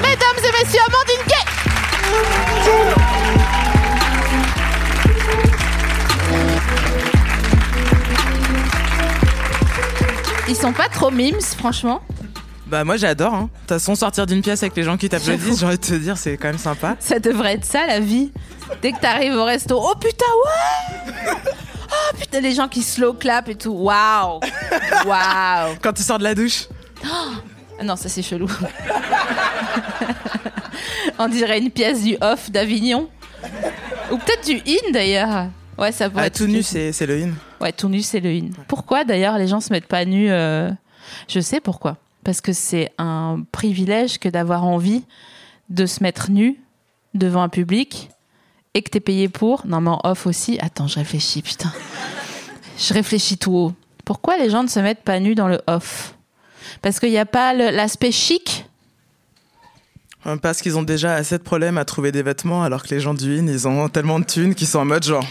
Mesdames et messieurs, Amandine Ils sont pas trop mimes, franchement. Bah moi j'adore. Hein. De toute façon sortir d'une pièce avec les gens qui t'applaudissent, j'ai envie de te dire c'est quand même sympa. Ça devrait être ça la vie. Dès que t'arrives au resto, oh putain, ouais Oh putain, les gens qui slow clap et tout. Waouh Waouh Quand tu sors de la douche. Ah non, ça c'est chelou. On dirait une pièce du off d'Avignon. Ou peut-être du in d'ailleurs. Ouais, ça pourrait Ah, être tout nu c'est c'est le in. Ouais, tout nu, c'est le in. Pourquoi d'ailleurs les gens se mettent pas nus euh, Je sais pourquoi. Parce que c'est un privilège que d'avoir envie de se mettre nu devant un public et que t'es payé pour. Non, mais en off aussi. Attends, je réfléchis, putain. Je réfléchis tout haut. Pourquoi les gens ne se mettent pas nus dans le off? Parce qu'il n'y a pas l'aspect chic? Euh, Parce qu'ils ont déjà assez de problèmes à trouver des vêtements alors que les gens du in ils ont tellement de thunes qu'ils sont en mode genre.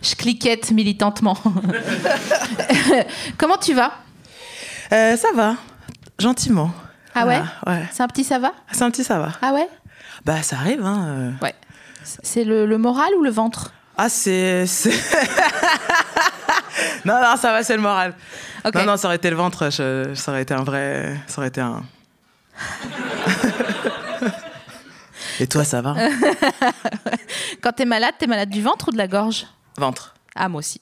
Je cliquette militantement. Comment tu vas? Euh, ça va, gentiment. Ah ouais Voilà, Ouais. C'est un petit ça va C'est un petit ça va. Ah ouais Bah ça arrive hein. euh. Ouais. C'est le, le moral ou le ventre? Ah c'est non non ça va c'est le moral. Non non ça aurait été le ventre, je- ça aurait été un vrai, ça aurait été un. Et toi ça va? Quand t'es malade, t'es malade du ventre ou de la gorge? Ventre. Ah, moi aussi.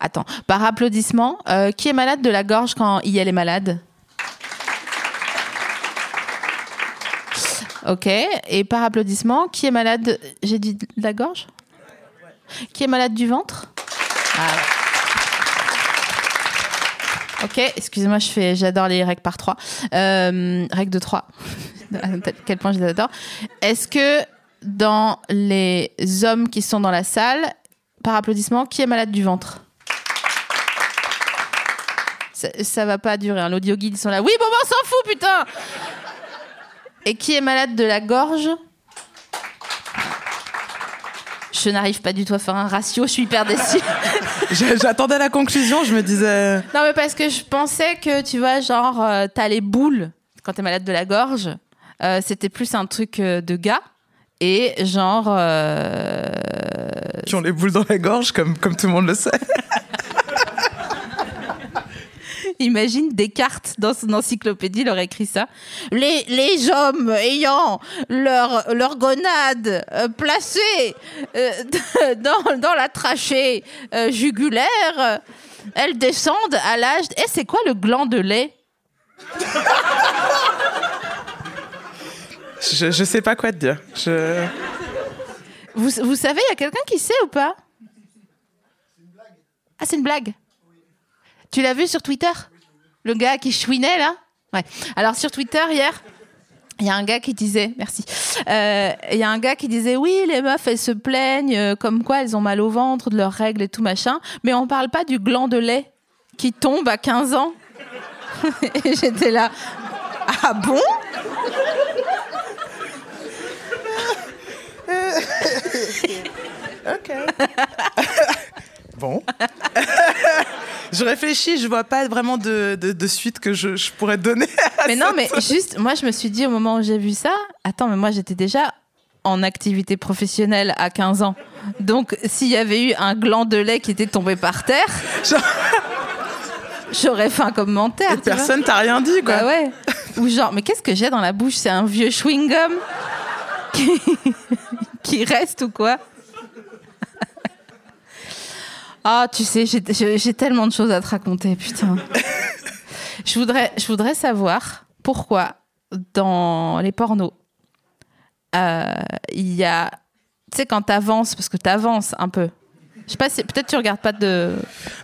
Attends, par applaudissement, euh, qui est malade de la gorge quand IL est malade Ok, et par applaudissement, qui est malade J'ai dit de la gorge? Qui est malade du ventre? Ah. Ok, excusez-moi, je fais, j'adore les règles par trois. Euh, règle de trois. à quel point je les adore. Est-ce que dans les hommes qui sont dans la salle, par applaudissement, qui est malade du ventre? Ça, ça va pas durer. Hein. L'audio guide, ils sont là. Oui, bon, ben, on s'en fout, putain Et qui est malade de la gorge? Je n'arrive pas du tout à faire un ratio, je suis hyper déçue. J'attendais la conclusion, je me disais. non, mais parce que je pensais que, tu vois, genre, euh, t'as les boules quand t'es malade de la gorge. Euh, C'était plus un truc euh, de gars. Et genre. Qui ont les boules dans la gorge, comme, comme tout le monde le sait. Imagine Descartes dans son encyclopédie, il aurait écrit ça. Les, les hommes ayant leur, leur gonade euh, placée euh, dans, dans la trachée euh, jugulaire, elles descendent à l'âge. Eh, c'est quoi le gland de lait? Je, je sais pas quoi te dire. Je... vous, vous savez, il y a quelqu'un qui sait ou pas? Ah, c'est une blague. Tu l'as vu sur Twitter? Le gars qui chouinait, là? Ouais. Alors, sur Twitter, hier, il y a un gars qui disait, merci, Euh, il y a un gars qui disait, oui, les meufs, elles se plaignent, euh, comme quoi elles ont mal au ventre, de leurs règles et tout machin, mais on parle pas du gland de lait qui tombe à 15 ans. et j'étais là, ah bon? Bon. je réfléchis, je vois pas vraiment de, de, de suite que je, je pourrais donner. Mais non, mais juste, moi, je me suis dit au moment où j'ai vu ça, attends, mais moi, j'étais déjà en activité professionnelle à 15 ans. Donc, s'il y avait eu un gland de lait qui était tombé par terre, Genre, j'aurais fait un commentaire. tu vois. personne t'a rien dit, quoi. Bah ouais. Ou genre, mais qu'est-ce que j'ai dans la bouche? C'est un vieux chewing-gum? Qui... reste ou quoi Ah, tu sais, j'ai tellement de choses à te raconter, putain. Je voudrais, je voudrais savoir pourquoi dans les pornos, euh, il y a. Tu sais, quand t'avances, parce que t'avances un peu. Je sais pas, peut-être tu regardes pas de.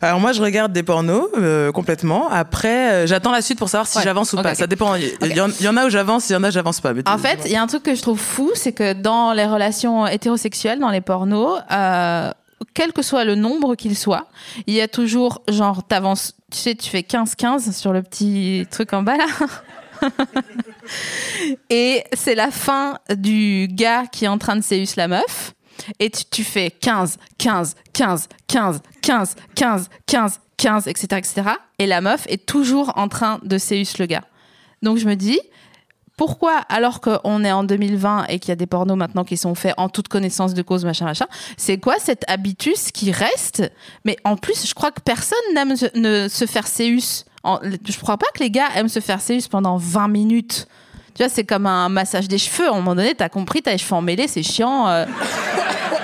Alors moi, je regarde des pornos euh, complètement. Après, euh, j'attends la suite pour savoir si Ouais. j'avance ou pas. Ça dépend. Il y, en- il y en a où j'avance, il y en a où j'avance pas. En fait, il y a un truc que je trouve fou, c'est que dans les relations hétérosexuelles, dans les pornos, euh, quel que soit le nombre qu'il soit, il y a toujours, genre, t'avances, tu sais, tu fais 15-15 sur le petit truc en bas là. Et c'est la fin du gars qui est en train de séus la meuf. Et tu, tu fais 15, 15, 15, 15, 15, 15, 15, 15, etc., etc. Et la meuf est toujours en train de séus le gars. Donc je me dis, pourquoi, alors qu'on est en 2020 et qu'il y a des pornos maintenant qui sont faits en toute connaissance de cause, machin, machin, c'est quoi cet habitus qui reste? Mais en plus, je crois que personne n'aime se, faire séus. Je crois pas que les gars aiment se faire séus pendant 20 minutes. Tu vois, c'est comme un massage des cheveux. À un moment donné, t'as compris, t'as les cheveux emmêlés, c'est chiant. euh.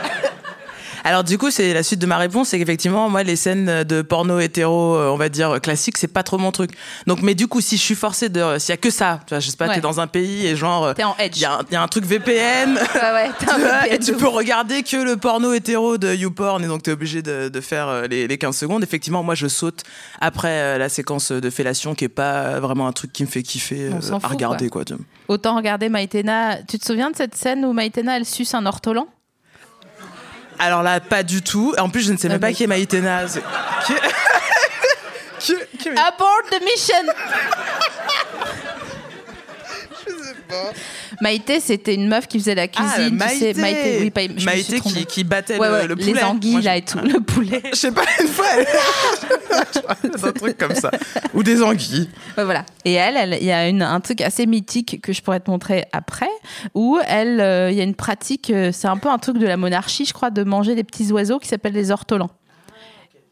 Alors du coup, c'est la suite de ma réponse, c'est qu'effectivement, moi, les scènes de porno hétéro, euh, on va dire classique, c'est pas trop mon truc. Donc, mais du coup, si je suis forcée de, s'il y a que ça, tu vois, je sais pas, Ouais. t'es dans un pays et genre, euh, T'es en edge. il y, a un- il y a un truc VPN. Ouais, un Tu vois, VPN et tu peux regarder que le porno hétéro de YouPorn et donc t'es obligé de, de faire euh, les, les 15 secondes. Effectivement, moi je saute après la séquence de fellation qui est pas vraiment un truc qui me fait kiffer On euh, à regarder quoi. tu. Autant regarder Maïtena. Tu te souviens de cette scène où Maïtena, elle suce un ortolan? Alors là, pas du tout. En plus, je ne sais même Ah, pas mais- qui est Maïtena. C'est- Qui est- qui- qui est- Abort the mission Maïté, c'était une meuf qui faisait la Ah, cuisine, tu sais. Maïté. Maïté, oui, pas, je me suis Maïté trompée. qui, qui battait Ouais, le, ouais, le poulet. les anguilles Moi, je- là et tout, le poulet. Je sais pas, une fois, elle... un truc comme ça. Ou des anguilles. Ouais, voilà. Et elle, elle- il y a une, un truc assez mythique que je pourrais te montrer après, où elle, euh, il y a une pratique, euh, c'est un peu un truc de la monarchie, je crois, de manger des petits oiseaux qui s'appellent les ortolans.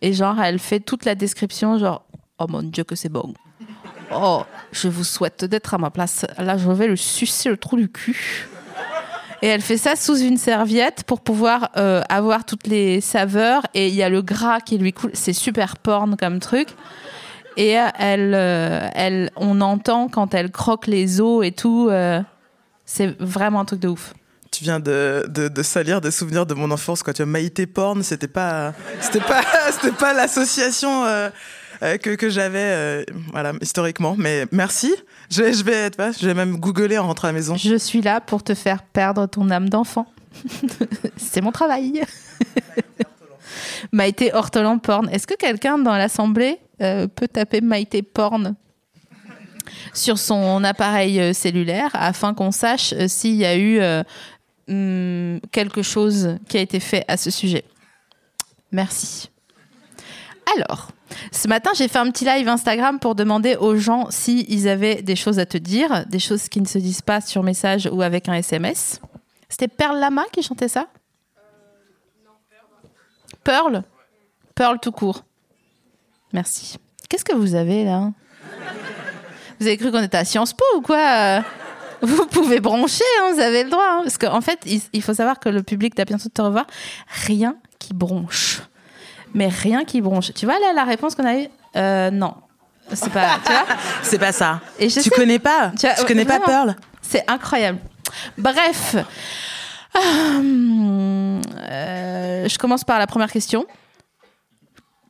Et genre, elle fait toute la description, genre, oh mon dieu que c'est bon. Oh, je vous souhaite d'être à ma place. Là, je vais le sucer le trou du cul. Et elle fait ça sous une serviette pour pouvoir euh, avoir toutes les saveurs. Et il y a le gras qui lui coule. C'est super porn comme truc. Et elle, euh, elle, on entend quand elle croque les os et tout. euh, c'est vraiment un truc de ouf. Tu viens de, salir des souvenirs de mon enfance quand tu as Maïté Porn, c'était pas c'était pas c'était pas l'association que, que j'avais euh, voilà historiquement mais merci. Je, vais- vois, je vais même googler en rentrant à la maison. Je suis là pour te faire perdre ton âme d'enfant. c'est mon travail. Maïté Ortolan Porn. Est-ce que quelqu'un dans l'assemblée euh, peut taper Maïté Porn sur son appareil euh, cellulaire afin qu'on sache euh, s'il y a eu euh, hum, quelque chose qui a été fait à ce sujet? Merci. Alors, ce matin, j'ai fait un petit live Instagram pour demander aux gens s'ils avaient des choses à te dire, des choses qui ne se disent pas sur message ou avec un SMS. C'était Pearl Lama qui chantait ça? Pearl? Pearl tout court. Merci. Qu'est-ce que vous avez là? Vous avez cru qu'on était à Sciences Po ou quoi? Vous pouvez broncher, hein, vous avez le droit. hein. parce qu'en fait, il, faut savoir que le public t'a bientôt te revoir. Rien qui bronche. Mais rien qui bronche. Tu vois là la réponse qu'on a eue Euh, Non. C'est pas. Tu vois C'est pas ça. Et je tu sais- connais pas Tu as- Tu connais pas. Pearl C'est incroyable. Bref. Hum, euh, je commence par la première question.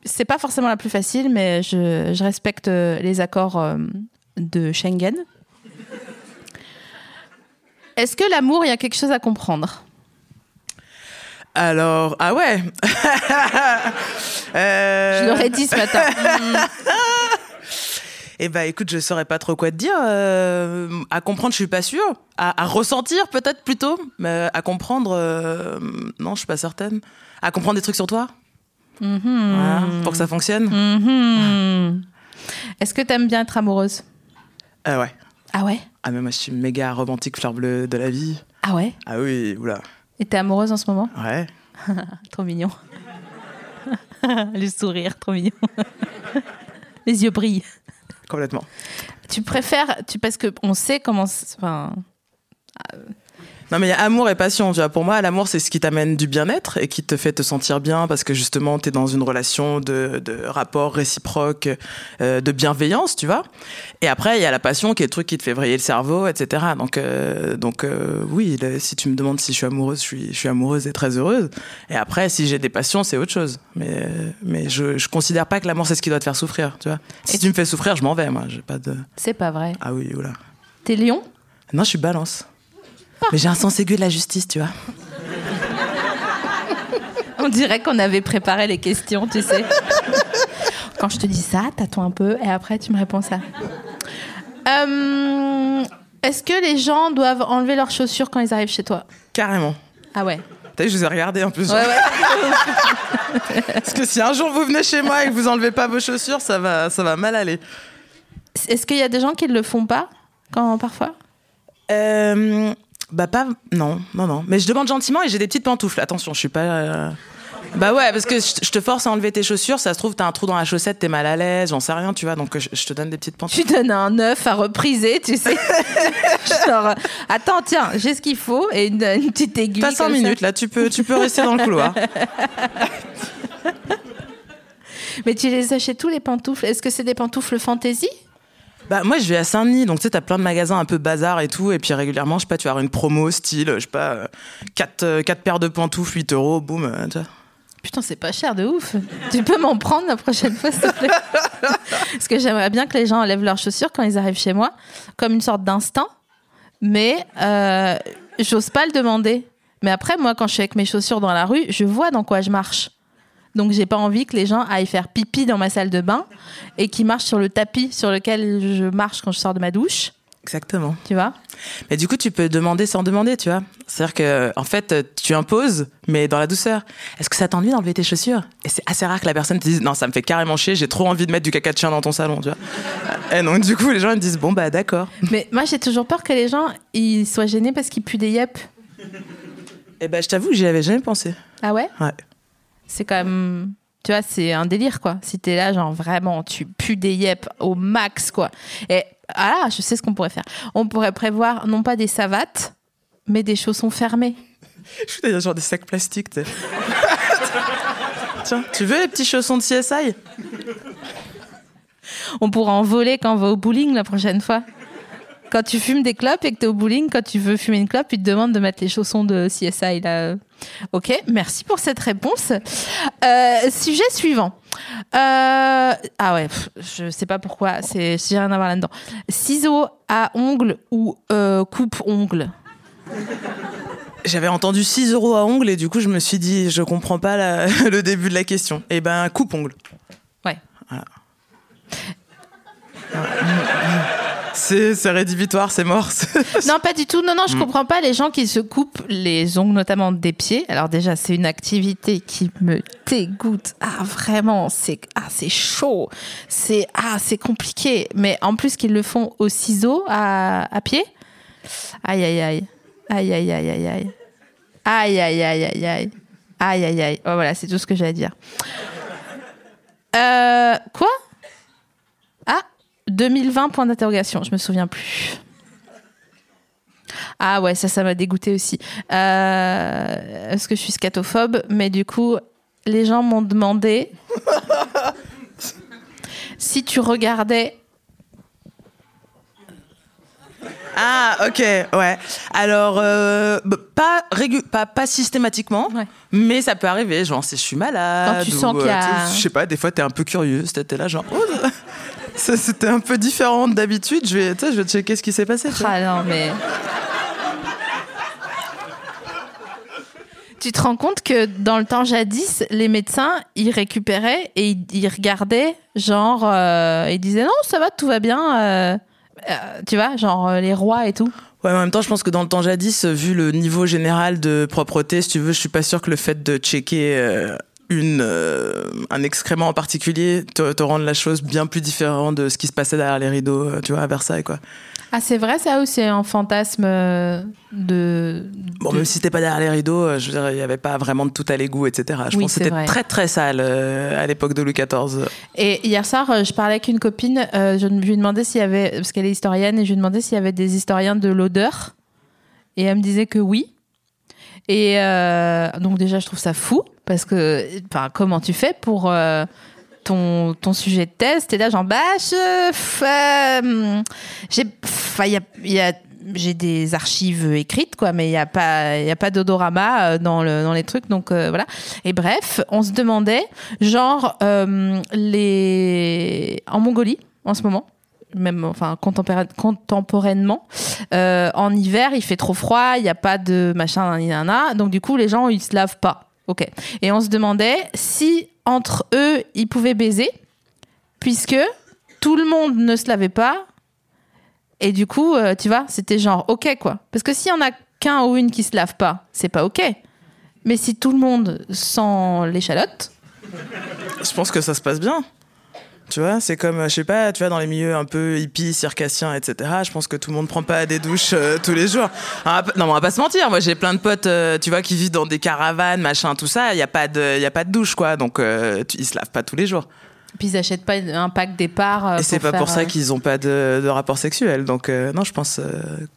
C'est pas forcément la plus facile, mais je, je respecte euh, les accords de Schengen. Est-ce que l'amour, il y a quelque chose à comprendre? Alors ah ouais. Euh, Je l'aurais dit ce matin. Eh ben écoute, je saurais pas trop quoi te dire. Euh, à comprendre, je suis pas sûre. À, à ressentir peut-être plutôt, mais à comprendre, euh, non, je suis pas certaine. À comprendre des trucs sur toi, Voilà, pour que ça fonctionne. Mhm. Est-ce que t'aimes bien être amoureuse? Euh, ouais. Ah ouais? Ah mais moi je suis méga romantique fleur bleue de la vie. Ah ouais? Ah oui, oula. Et t'es amoureuse en ce moment Ouais. Trop mignon. Le sourire, trop mignon. Les yeux brillent. Complètement. Tu préfères, tu, parce que on sait comment. Enfin, euh, Non, mais il y a amour et passion. Tu vois. Pour moi, l'amour, c'est ce qui t'amène du bien-être et qui te fait te sentir bien parce que justement, tu es dans une relation de, de rapport réciproque, euh, de bienveillance, tu vois. Et après, il y a la passion qui est le truc qui te fait vriller le cerveau, etc. Donc, euh, donc euh, oui, le- si tu me demandes si je suis amoureuse, je suis, je suis amoureuse et très heureuse. Et après, si j'ai des passions, c'est autre chose. Mais, mais je, je considère pas que l'amour, c'est ce qui doit te faire souffrir, tu vois. Si Et tu me fais souffrir, je m'en vais, moi. J'ai pas de. C'est pas vrai. Ah oui, oula. T'es lion? Non, je suis balance. Mais j'ai un sens aigu de la justice, tu vois. On dirait qu'on avait préparé les questions, tu sais. Quand je te dis ça, t'attends un peu et après tu me réponds ça. Euh, Est-ce que les gens doivent enlever leurs chaussures quand ils arrivent chez toi? Carrément. Ah ouais. T'as vu, je vous ai regardé en plus. Ouais, ouais. Parce que si un jour vous venez chez moi et que vous enlevez pas vos chaussures, ça va, ça va mal aller. Est-ce qu'il y a des gens qui ne le font pas quand parfois? Euh, bah pas, non, non, non. Mais je demande gentiment et j'ai des petites pantoufles. Attention, je suis pas. euh, Bah ouais, parce que je te force à enlever tes chaussures, ça se trouve t'as un trou dans la chaussette, t'es mal à l'aise, j'en sais rien, tu vois. Donc je, te donne des petites pantoufles. Tu donnes un œuf à repriser, tu sais. Genre, attends, tiens, j'ai ce qu'il faut et une, une petite aiguille. T'as 5 comme ça. minutes là, tu peux, tu peux rester dans le couloir. Mais tu les achètes tous les pantoufles? Est-ce que c'est des pantoufles fantaisie Bah moi je vais à Saint-Denis, donc tu sais t'as plein de magasins un peu bazar et tout, et puis régulièrement je sais pas, tu vas avoir une promo style, je sais pas, 4, quatre paires de pantoufles, 8 euros, boum, euh, tu vois. Putain, c'est pas cher de ouf. Tu peux m'en prendre la prochaine fois, s'il te plaît Parce que j'aimerais bien que les gens enlèvent leurs chaussures quand ils arrivent chez moi, comme une sorte d'instinct. Mais euh, j'ose pas le demander. Mais après, moi, quand je suis avec mes chaussures dans la rue, je vois dans quoi je marche. Donc, j'ai pas envie que les gens aillent faire pipi dans ma salle de bain et qu'ils marchent sur le tapis sur lequel je marche quand je sors de ma douche. Exactement. Tu vois? Mais du coup, tu peux demander sans demander, tu vois. C'est-à-dire que, en fait, tu imposes, mais dans la douceur. Est-ce que ça t'ennuie d'enlever tes chaussures? Et c'est assez rare que la personne te dise non, ça me fait carrément chier, j'ai trop envie de mettre du caca de chien dans ton salon, tu vois. Et donc, du coup, les gens ils disent bon bah d'accord. Mais moi, j'ai toujours peur que les gens ils soient gênés parce qu'ils puent des yep. Et ben, je t'avoue que j'y avais jamais pensé. Ah ouais? Ouais. C'est quand même tu vois c'est un délire quoi. Si t'es là genre vraiment tu pues des yep au max quoi. Et ah je sais ce qu'on pourrait faire. On pourrait prévoir non pas des savates mais des chaussons fermés. Je suis d'ailleurs genre des sacs plastiques. Tiens, tu veux les petits chaussons de CSI on pourra en voler quand on va au bowling la prochaine fois quand tu fumes des clopes et que t'es au bowling quand tu veux fumer une clope ils te demandent de mettre les chaussons de CSI là. Ok merci pour cette réponse. Euh, sujet suivant. Euh, ah ouais pff, je sais pas pourquoi c'est j'ai rien à voir là-dedans. Ciseaux à ongles ou euh, coupe ongles? J'avais entendu 6 euros à ongles et du coup, je me suis dit, je comprends pas la- le début de la question. Et ben, coupe-ongle. ouais C'est rédhibitoire, c'est mort. Non, pas du tout. Non, non, Mm. je comprends pas les gens qui se coupent les ongles, notamment des pieds. Alors déjà, c'est une activité qui me dégoûte. Ah, vraiment, c'est ah, c'est chaud. C'est ah, c'est compliqué. Mais en plus qu'ils le font au ciseau à, à pied. Aïe, aïe, aïe. Aïe, aïe, aïe, aïe, aïe. Aïe, aïe, aïe, aïe, aïe. Aïe, aïe, aïe. Oh, voilà, c'est tout ce que j'ai à dire. Euh, quoi? 2020, point d'interrogation. Je me souviens plus. Ah ouais, ça, ça m'a dégoûté aussi. Euh, parce que je suis scatophobe, mais du coup, les gens m'ont demandé si tu regardais. Ah, ok, ouais. Alors, euh, bah, pas, régu- pas, pas systématiquement, Ouais. mais ça peut arriver. Genre, si je suis malade. Quand tu ou, sens qu'il y a- tu sais, Je sais pas, des fois, t'es un peu curieux. T'es là, genre, oh, c'était un peu différent d'habitude. Je vais, tu sais, je vais checker ce qui s'est passé. Ah non, mais. Tu te rends compte que dans le temps jadis, les médecins, ils récupéraient et ils, ils regardaient, genre, euh, ils disaient non, ça va, tout va bien. euh, euh, tu vois, genre euh, les rois et tout. Ouais, mais en même temps, je pense que dans le temps jadis, vu le niveau général de propreté, si tu veux, je suis pas sûr que le fait de checker euh, une, euh, un excrément en particulier te, te rende la chose bien plus différente de ce qui se passait derrière les rideaux, euh, tu vois, à Versailles, quoi. Ah, c'est vrai ça ou c'est un fantasme euh, de. Bon, même si c'était pas derrière les rideaux, je veux dire, il y avait pas vraiment de tout à l'égout, etc. Je Oui, pense que c'était vrai. très très sale à l'époque de Louis XIV. Et hier soir, je parlais avec une copine, je lui ai demandé s'il y avait, parce qu'elle est historienne, et je lui ai demandé s'il y avait des historiens de l'odeur. Et elle me disait que oui. Et euh, donc déjà, je trouve ça fou parce que, comment tu fais pour euh, ton, sujet de thèse? T'es là, genre, f- euh, j'ai, des archives écrites, quoi, mais il n'y a pas, pas d'odorama euh, dans, le, dans les trucs, donc euh, voilà. Et bref, on se demandait, genre, les, en Mongolie, en ce moment, même enfin contemporainement. En hiver, il fait trop froid, il n'y a pas de machin, donc du coup, les gens, ils se lavent pas. Ok. Et on se demandait si entre eux, ils pouvaient baiser, puisque tout le monde ne se lavait pas. Et du coup, euh, tu vois, c'était genre ok quoi. Parce que s'il y en a qu'un ou une qui se lave pas, c'est pas ok. Mais si tout le monde sent l'échalote, Je pense que ça se passe bien. Tu vois, c'est comme, euh, je sais pas, tu vois, dans les milieux un peu hippies, circassiens, etc. Je pense que tout le monde prend pas des douches euh, tous les jours. Non, mais on va pas se mentir. Moi, j'ai plein de potes, euh, tu vois, qui vivent dans des caravanes, machin, tout ça. Il y a pas de, il y a pas de douche, quoi. Donc, euh, tu- ils se lavent pas tous les jours. puis ils achètent pas un pack départ. Et c'est pas faire, pour ça qu'ils ont pas de, de rapport sexuel. Donc, non, je pense,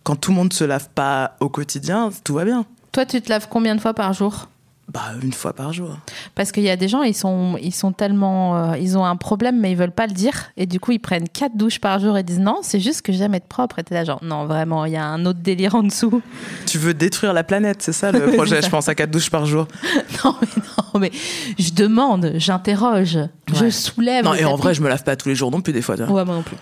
quand tout le monde se lave pas au quotidien, tout va bien. Toi, tu te laves combien de fois par jour? Bah, une fois par jour. Parce qu'il y a des gens, ils sont, ils sont tellement, euh, ils ont un problème, mais ils veulent pas le dire, et du coup, ils prennent quatre douches par jour et disent non, c'est juste que j'aime être propre. Et t'es là genre non, vraiment, il y a un autre délire en dessous. Tu veux détruire la planète, c'est ça le projet, je pense, à quatre douches par jour. non mais non, mais je demande, j'interroge, je soulève. Non, et en vrai, je me lave pas tous les jours non plus, des fois. tu vois. Ouais, moi non plus.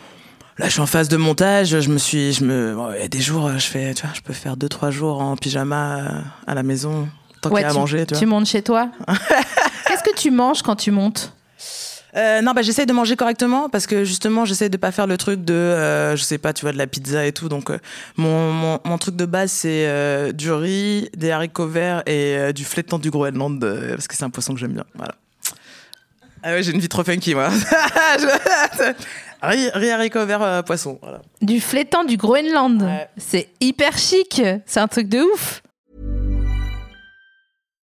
Là, je suis en phase de montage. Je me suis, je me, bon, il y a des jours, je fais, tu vois, je peux faire deux trois jours en pyjama euh, à la maison, tant qu'il y a à tu, manger, tu montes chez toi. Qu'est-ce que tu manges quand tu montes Euh, non, bah j'essaye de manger correctement parce que justement, j'essaye de pas faire le truc de, euh, je sais pas, tu vois, de la pizza et tout. Donc, euh, mon, mon, mon truc de base, c'est euh, du riz, des haricots verts et du flétan du Groenland parce que c'est un poisson que j'aime bien. Voilà. Ah ouais, j'ai une vie trop funky, moi. Riz, riz, haricots verts, poisson. Voilà. Du flétan du Groenland. Ouais. C'est hyper chic. C'est un truc de ouf.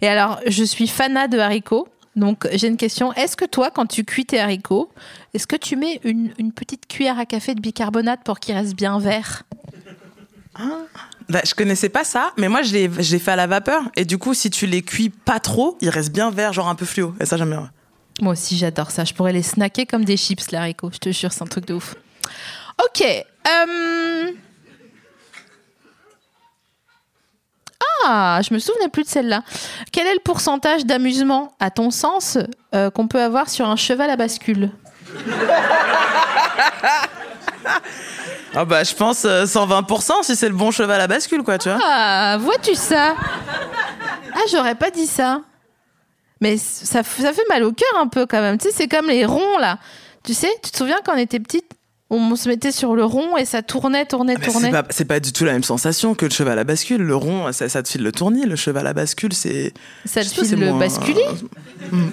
Et alors, je suis fanat de haricots. Donc, j'ai une question. Est-ce que toi, quand tu cuis tes haricots, est-ce que tu mets une, une petite cuillère à café de bicarbonate pour qu'ils restent bien verts Bah, je connaissais pas ça, mais moi je l'ai je l'ai fait à la vapeur. Et du coup, si tu les cuis pas trop, ils restent bien verts, genre un peu fluo. Et ça, j'aime bien. Moi aussi, j'adore ça. Je pourrais les snacker comme des chips, les haricots. Je te jure, c'est un truc de ouf. Ok. euh, Ah, je me souvenais plus de celle-là. Quel est le pourcentage d'amusement, à ton sens, euh, qu'on peut avoir sur un cheval à bascule? Ah bah, je pense euh, 120% si c'est le bon cheval à bascule, quoi, tu vois. Ah, vois-tu ça? Ah, j'aurais pas dit ça. Mais ça, ça fait mal au cœur un peu quand même. Tu sais, c'est comme les ronds là. Tu sais, tu te souviens quand on était petite, on se mettait sur le rond et ça tournait, tournait, Ah, tournait. c'est pas, du tout la même sensation que le cheval à bascule. Le rond, ça, ça te file le tournis. Le cheval à bascule, c'est. Ça te file le moins- basculer Hmm.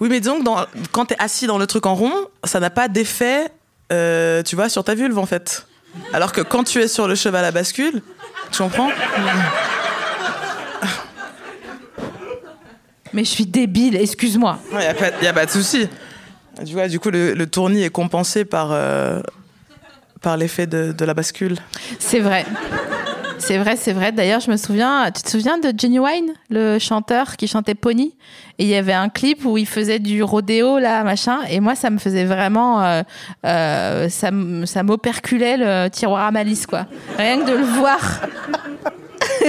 Oui, mais donc, dans, quand t'es assis dans le truc en rond, ça n'a pas d'effet, euh, tu vois, sur ta vulve, en fait. Alors que quand tu es sur le cheval à bascule, tu comprends? Mais je suis débile, excuse-moi. Il n'y a pas de souci. Du coup, le, le tournis est compensé par, euh, par l'effet de, la bascule. C'est vrai. C'est vrai, c'est vrai. D'ailleurs, je me souviens, tu te souviens de Genuine, le chanteur qui chantait Pony? Et il y avait un clip où il faisait du rodéo, là, machin. Et moi, ça me faisait vraiment. euh, euh, ça m'operculait le tiroir à malice, quoi. Rien que de le voir.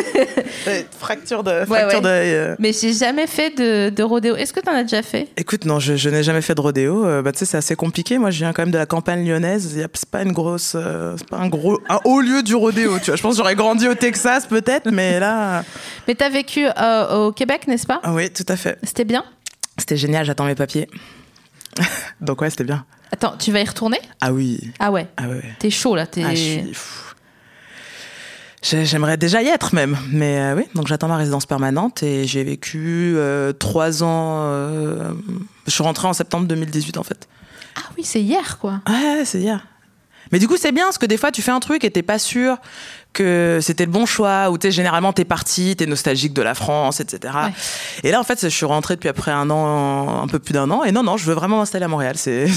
Fracture de. Fracture ouais. euh. Mais j'ai jamais fait de, de rodéo. Est-ce que tu en as déjà fait? Écoute, non, je, je n'ai jamais fait de rodéo. Euh, bah, tu sais, c'est assez compliqué. Moi, je viens quand même de la campagne lyonnaise. C'est pas une grosse, euh, c'est pas un gros, un haut lieu du rodéo. Tu vois, je pense que j'aurais grandi au Texas peut-être, mais là, Mais t'as vécu euh, au Québec, n'est-ce pas? Ah oui, tout à fait. C'était bien? C'était génial. J'attends mes papiers. Donc ouais, c'était bien. Attends, tu vas y retourner? Ah oui. Ah ouais. Ah ouais. T'es chaud là. T'es... Ah, je suis J'aimerais déjà y être même, mais euh, oui. Donc j'attends ma résidence permanente et j'ai vécu euh, trois ans. euh, je suis rentrée en septembre 2018 en fait. Ah oui, c'est hier quoi. Ouais, c'est hier. Mais du coup, c'est bien parce que des fois, tu fais un truc et t'es pas sûr que c'était le bon choix, ou tu sais, généralement, t'es parti, t'es nostalgique de la France, etc. Ouais. Et là, en fait, je suis rentrée depuis après un an, un peu plus d'un an, et non, non, je veux vraiment m'installer à Montréal, c'est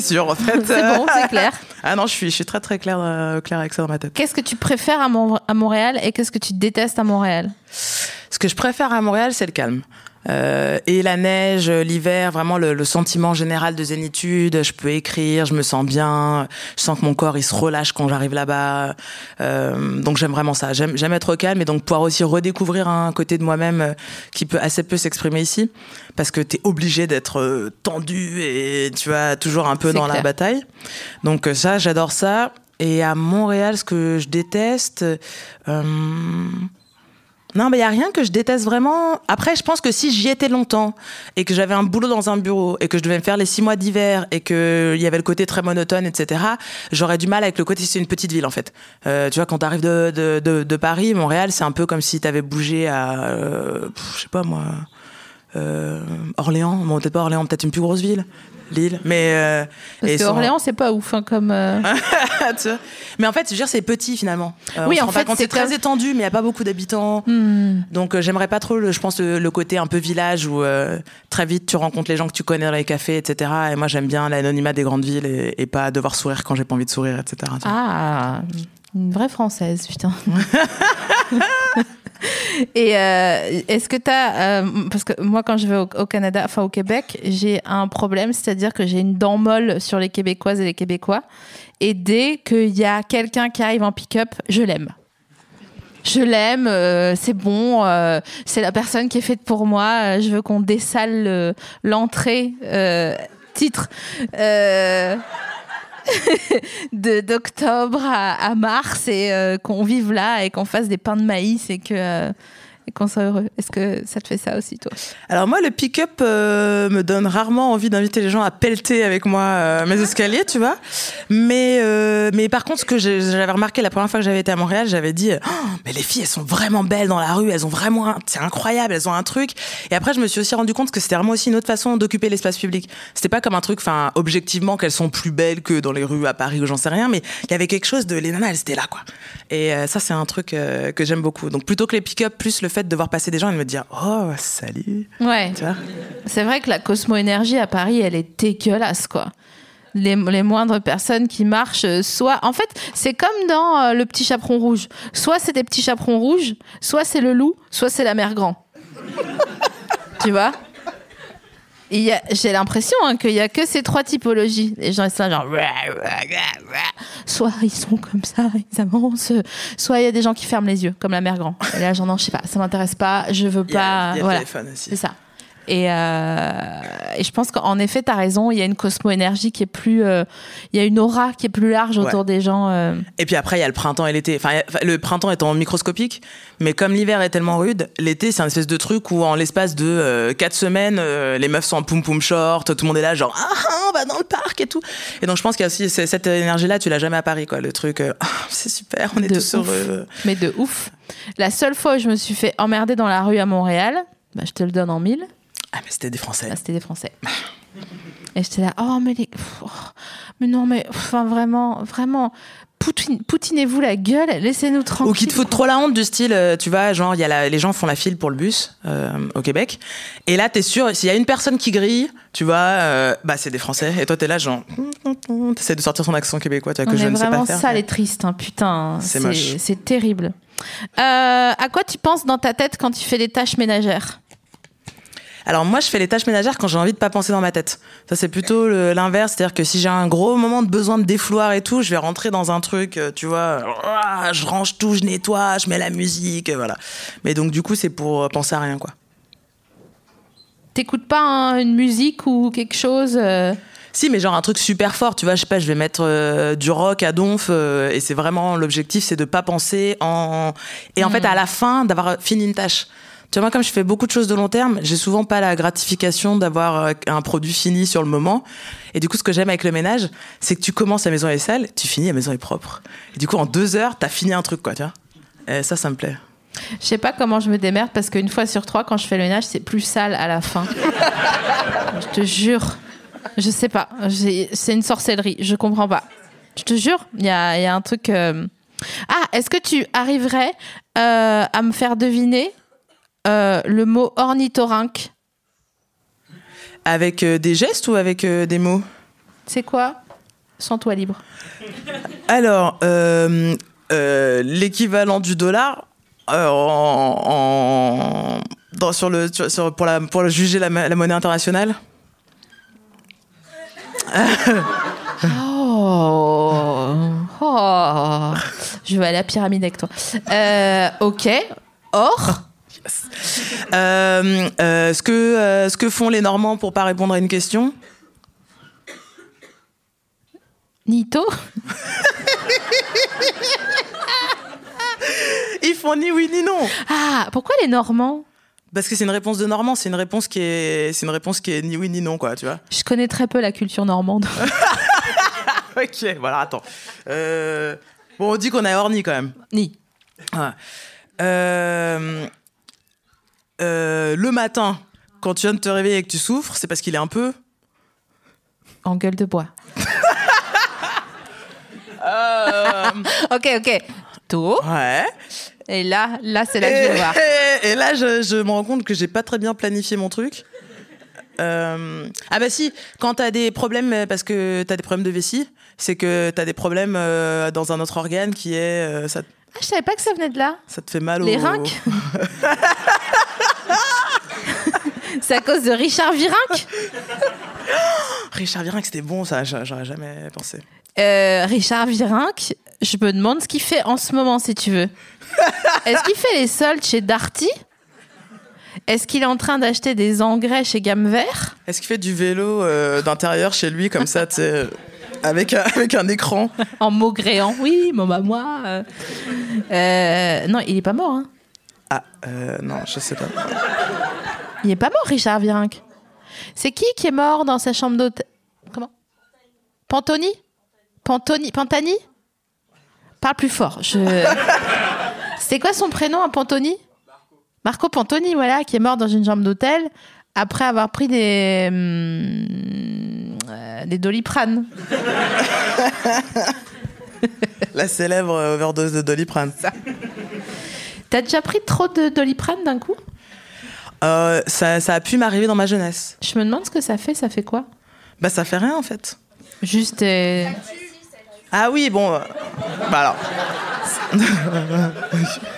sûr, en fait. C'est bon, c'est clair. Ah non, je suis, je suis très, très clair, euh, clair avec ça dans ma tête. Qu'est-ce que tu préfères à Montréal et qu'est-ce que tu détestes à Montréal? Ce que je préfère à Montréal, c'est le calme. Euh, et la neige, l'hiver, vraiment le, le sentiment général de zénitude. Je peux écrire, je me sens bien. Je sens que mon corps il se relâche quand j'arrive là-bas. Euh, donc j'aime vraiment ça. J'aime, j'aime être au calme et donc pouvoir aussi redécouvrir un côté de moi-même euh, qui peut assez peu s'exprimer ici, parce que t'es obligé d'être euh, tendu et tu vois toujours un peu C'est dans la bataille. Donc ça, j'adore ça. Et à Montréal, ce que je déteste. euh, non, mais il y a rien que je déteste vraiment. Après, je pense que si j'y étais longtemps et que j'avais un boulot dans un bureau et que je devais me faire les six mois d'hiver et que il y avait le côté très monotone, etc., j'aurais du mal avec le côté c'est une petite ville en fait. Euh, tu vois, quand t'arrives de, de, de, Paris, Montréal, c'est un peu comme si t'avais bougé à, euh, je sais pas moi, euh, Orléans. Bon, peut-être pas Orléans, peut-être une plus grosse ville, Lille. Mais euh, Parce et que Orléans, c'est pas ouf hein, comme. euh, mais en fait, je veux dire, c'est petit finalement. Euh, Oui, en fait, c'est très étendu, mais il y a pas beaucoup d'habitants. hmm. Donc euh, j'aimerais pas trop, le, je pense, le, le côté un peu village où euh, très vite tu rencontres les gens que tu connais dans les cafés, etc. Et moi j'aime bien l'anonymat des grandes villes et, et pas devoir sourire quand j'ai pas envie de sourire, etc. Ah, une vraie française, putain. Et euh, est-ce que tu as. parce que moi, quand je vais au, Canada, enfin au Québec, j'ai un problème, c'est-à-dire que j'ai une dent molle sur les Québécoises et les Québécois. Et dès qu'il y a quelqu'un qui arrive en pick-up, je l'aime. Je l'aime, euh, c'est bon, euh, c'est la personne qui est faite pour moi. euh, je veux qu'on dessale le- l'entrée, euh, titre. De d'octobre à, à mars et euh, qu'on vive là et qu'on fasse des pains de maïs et que euh, et qu'on soit heureux. Est-ce que ça te fait ça aussi toi? Alors moi le pick-up euh, me donne rarement envie d'inviter les gens à pelleter avec moi euh, mes escaliers, tu vois. Mais euh, mais par contre ce que j'avais remarqué la première fois que j'avais été à Montréal, j'avais dit Oh, mais les filles elles sont vraiment belles dans la rue, elles ont vraiment c'est incroyable, elles ont un truc. Et après je me suis aussi rendu compte que c'était vraiment aussi une autre façon d'occuper l'espace public. C'était pas comme un truc enfin objectivement qu'elles sont plus belles que dans les rues à Paris ou j'en sais rien, mais il y avait quelque chose de les nanas elles étaient là quoi. Et ça c'est un truc que j'aime beaucoup. Donc plutôt que les pick-up plus le fait de voir passer des gens et de me dire "Oh, salut." Ouais. Tu vois C'est vrai que la Cosmo Énergie à Paris, elle est dégueulasse, quoi. Les, les moindres personnes qui marchent, euh, soit. En fait, c'est comme dans euh, Le Petit Chaperon Rouge. Soit c'est des petits chaperons rouges, soit c'est le loup, soit c'est la mère grand. tu vois J'ai l'impression hein, qu'il y a que ces trois typologies. Les gens, ils sont genre. Soit ils sont comme ça, ils avancent. Soit il y a des gens qui ferment les yeux, comme la mère grand. Et là, genre, non, je sais pas, ça m'intéresse pas, je veux Il y a- pas. il y a voilà. C'est ça. Et, euh, et je pense qu'en effet, tu as raison, il y a une cosmo-énergie qui est plus. euh, Il y a une aura qui est plus large autour Ouais. des gens. euh. Et puis après, il y a le printemps et l'été. Enfin, le printemps étant microscopique, mais comme l'hiver est tellement rude, l'été, c'est un espèce de truc où en l'espace de euh, quatre semaines, les meufs sont en poum poum short, tout le monde est là, genre, ah, ah, on va dans le parc et tout. Et donc, je pense qu'il y a aussi cette énergie-là, tu l'as jamais à Paris, quoi. Le truc, Ah, c'est super, on est De tous ouf. heureux. Mais de ouf. La seule fois où je me suis fait emmerder dans la rue à Montréal, bah, je te le donne en mille, Ah, mais c'était des Français. bah, c'était des Français. Et j'étais là, oh, mais les. oh, mais non, mais. Enfin, vraiment, vraiment. Poutine, poutinez-vous la gueule, laissez-nous tranquille. Ou qui te foutent trop la honte du style, euh, tu vois, genre, y a la- les gens font la file pour le bus euh, au Québec. Et là, t'es sûr, s'il y a une personne qui grille, tu vois, euh, bah, c'est des Français. Et toi, t'es là, genre, t'essaies de sortir son accent québécois, tu vois, On que je ne sais vraiment pas faire. sale et triste, hein, putain. C'est moche. C'est terrible. Euh, à quoi tu penses dans ta tête quand tu fais des tâches ménagères? Alors moi, je fais les tâches ménagères quand j'ai envie de pas penser dans ma tête. Ça, c'est plutôt l'inverse, c'est-à-dire que si j'ai un gros moment de besoin de défouloir et tout, je vais rentrer dans un truc, euh, tu vois, ah, je range tout, je nettoie, je mets la musique, euh, voilà. Mais donc du coup, c'est pour euh, penser à rien, quoi. T'écoutes pas hein, une musique ou quelque chose euh, Si, mais genre un truc super fort, tu vois, je sais pas, je vais mettre euh, du rock à donf, euh, et c'est vraiment l'objectif, c'est de pas penser en. Et en fait, à la fin, d'avoir fini une tâche. Tu vois, moi, comme je fais beaucoup de choses de long terme, j'ai souvent pas la gratification d'avoir euh, un produit fini sur le moment. Et du coup, ce que j'aime avec le ménage, c'est que tu commences, la maison est sale, tu finis, la maison est propre. Et du coup, en deux heures, t'as fini un truc, quoi, tu vois. Et ça, ça me plaît. Je sais pas comment je me démerde parce qu'une fois sur trois, quand je fais le ménage, c'est plus sale à la fin. je te jure. Je sais pas. C'est une sorcellerie. Je comprends pas. Je te jure. Il y a, il y a un truc. euh, Ah, est-ce que tu arriverais euh, à me faire deviner euh, le mot ornithorynque Avec euh, des gestes ou avec euh, des mots? C'est quoi? Sens-toi libre. Alors, l'équivalent du dollar en, en- dans- sur le, sur- pour, la, pour juger la, monnaie internationale? Oh. Oh. Je vais aller à la pyramide avec toi. Ok. Or. Euh, euh, ce, que, euh, ce que font les Normands pour pas répondre à une question? Nito? Ils font ni oui ni non Ah, pourquoi les Normands? Parce que c'est une réponse de Normand, c'est une réponse qui est, c'est une réponse qui est ni oui ni non, quoi, tu vois. Je connais très peu la culture normande. ok, voilà, attends. Bon, on dit qu'on a orni quand même. Ni. Ouais. Euh, euh, le matin, quand tu viens de te réveiller et que tu souffres, c'est parce qu'il est un peu. En gueule de bois. Euh, Ok, ok. Tôt. ouais. Et là, là, c'est là que je vais voir. Et, et là, je, je me rends compte que j'ai pas très bien planifié mon truc. Euh, Ah bah si, quand t'as des problèmes, parce que t'as des problèmes de vessie, c'est que t'as des problèmes euh, dans un autre organe qui est... euh, ça, Ah, je savais pas que ça venait de là. ça te fait mal Les au... rinques C'est à cause de Richard Virenque Richard Virenque, c'était bon ça, j'a- j'aurais jamais pensé. Euh, Richard Virenque, je me demande ce qu'il fait en ce moment, si tu veux. Est-ce qu'il fait les soldes chez Darty? Est-ce qu'il est en train d'acheter des engrais chez Gamme Vert? Est-ce qu'il fait du vélo euh, d'intérieur chez lui comme ça, tu sais, euh, avec, un- avec un écran? En maugréant Oui, bah moi... euh, non, il est pas mort, hein. Ah, euh, non, je sais pas. Il est pas mort, Richard Virenque. C'est qui qui est mort dans sa chambre d'hôtel Comment? Pantoni? Pantoni Pantani? Parle plus fort. Je... C'était quoi son prénom à Pantoni? Marco Pantoni, voilà, qui est mort dans une chambre d'hôtel après avoir pris des hum, euh, des doliprane. La célèbre overdose de Doliprane. T'as déjà pris trop de doliprane d'un coup? Euh, ça, ça a pu m'arriver dans ma jeunesse. Je me demande ce que ça fait. Ça fait quoi? Bah ça fait rien en fait. Juste. euh, Ah oui, bon. euh, Bah alors.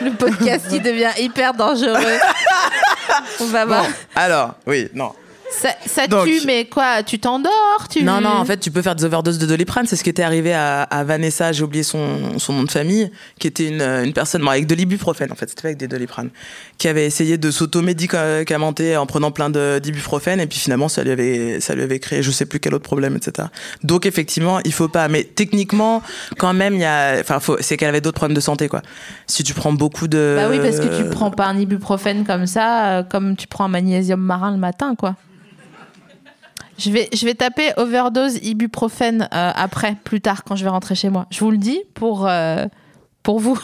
Le podcast qui devient hyper dangereux. On va voir. Bon, alors, oui, non. Ça, ça Donc- tue, mais quoi Tu t'endors tu... Non, non, en fait, tu peux faire des overdoses de doliprane. C'est ce qui était arrivé à, à Vanessa, j'ai oublié son, son nom de famille, qui était une, une personne, bon, avec de l'ibuprofène, en fait, c'était pas avec des doliprane, qui avait essayé de s'automédicamenter en prenant plein de- d'ibuprofène, et puis finalement, ça lui avait, ça lui avait créé je sais plus quel autre problème, etc. Donc, effectivement, il faut pas. Mais techniquement, quand même, il y a, enfin, faut- c'est qu'elle avait d'autres problèmes de santé, quoi. Si tu prends beaucoup de. Bah oui, parce que tu prends pas un ibuprofène comme ça, euh, comme tu prends un magnésium marin le matin, quoi. Je vais, je vais taper overdose ibuprofène euh, après, plus tard, quand je vais rentrer chez moi. Je vous le dis pour, euh, pour vous.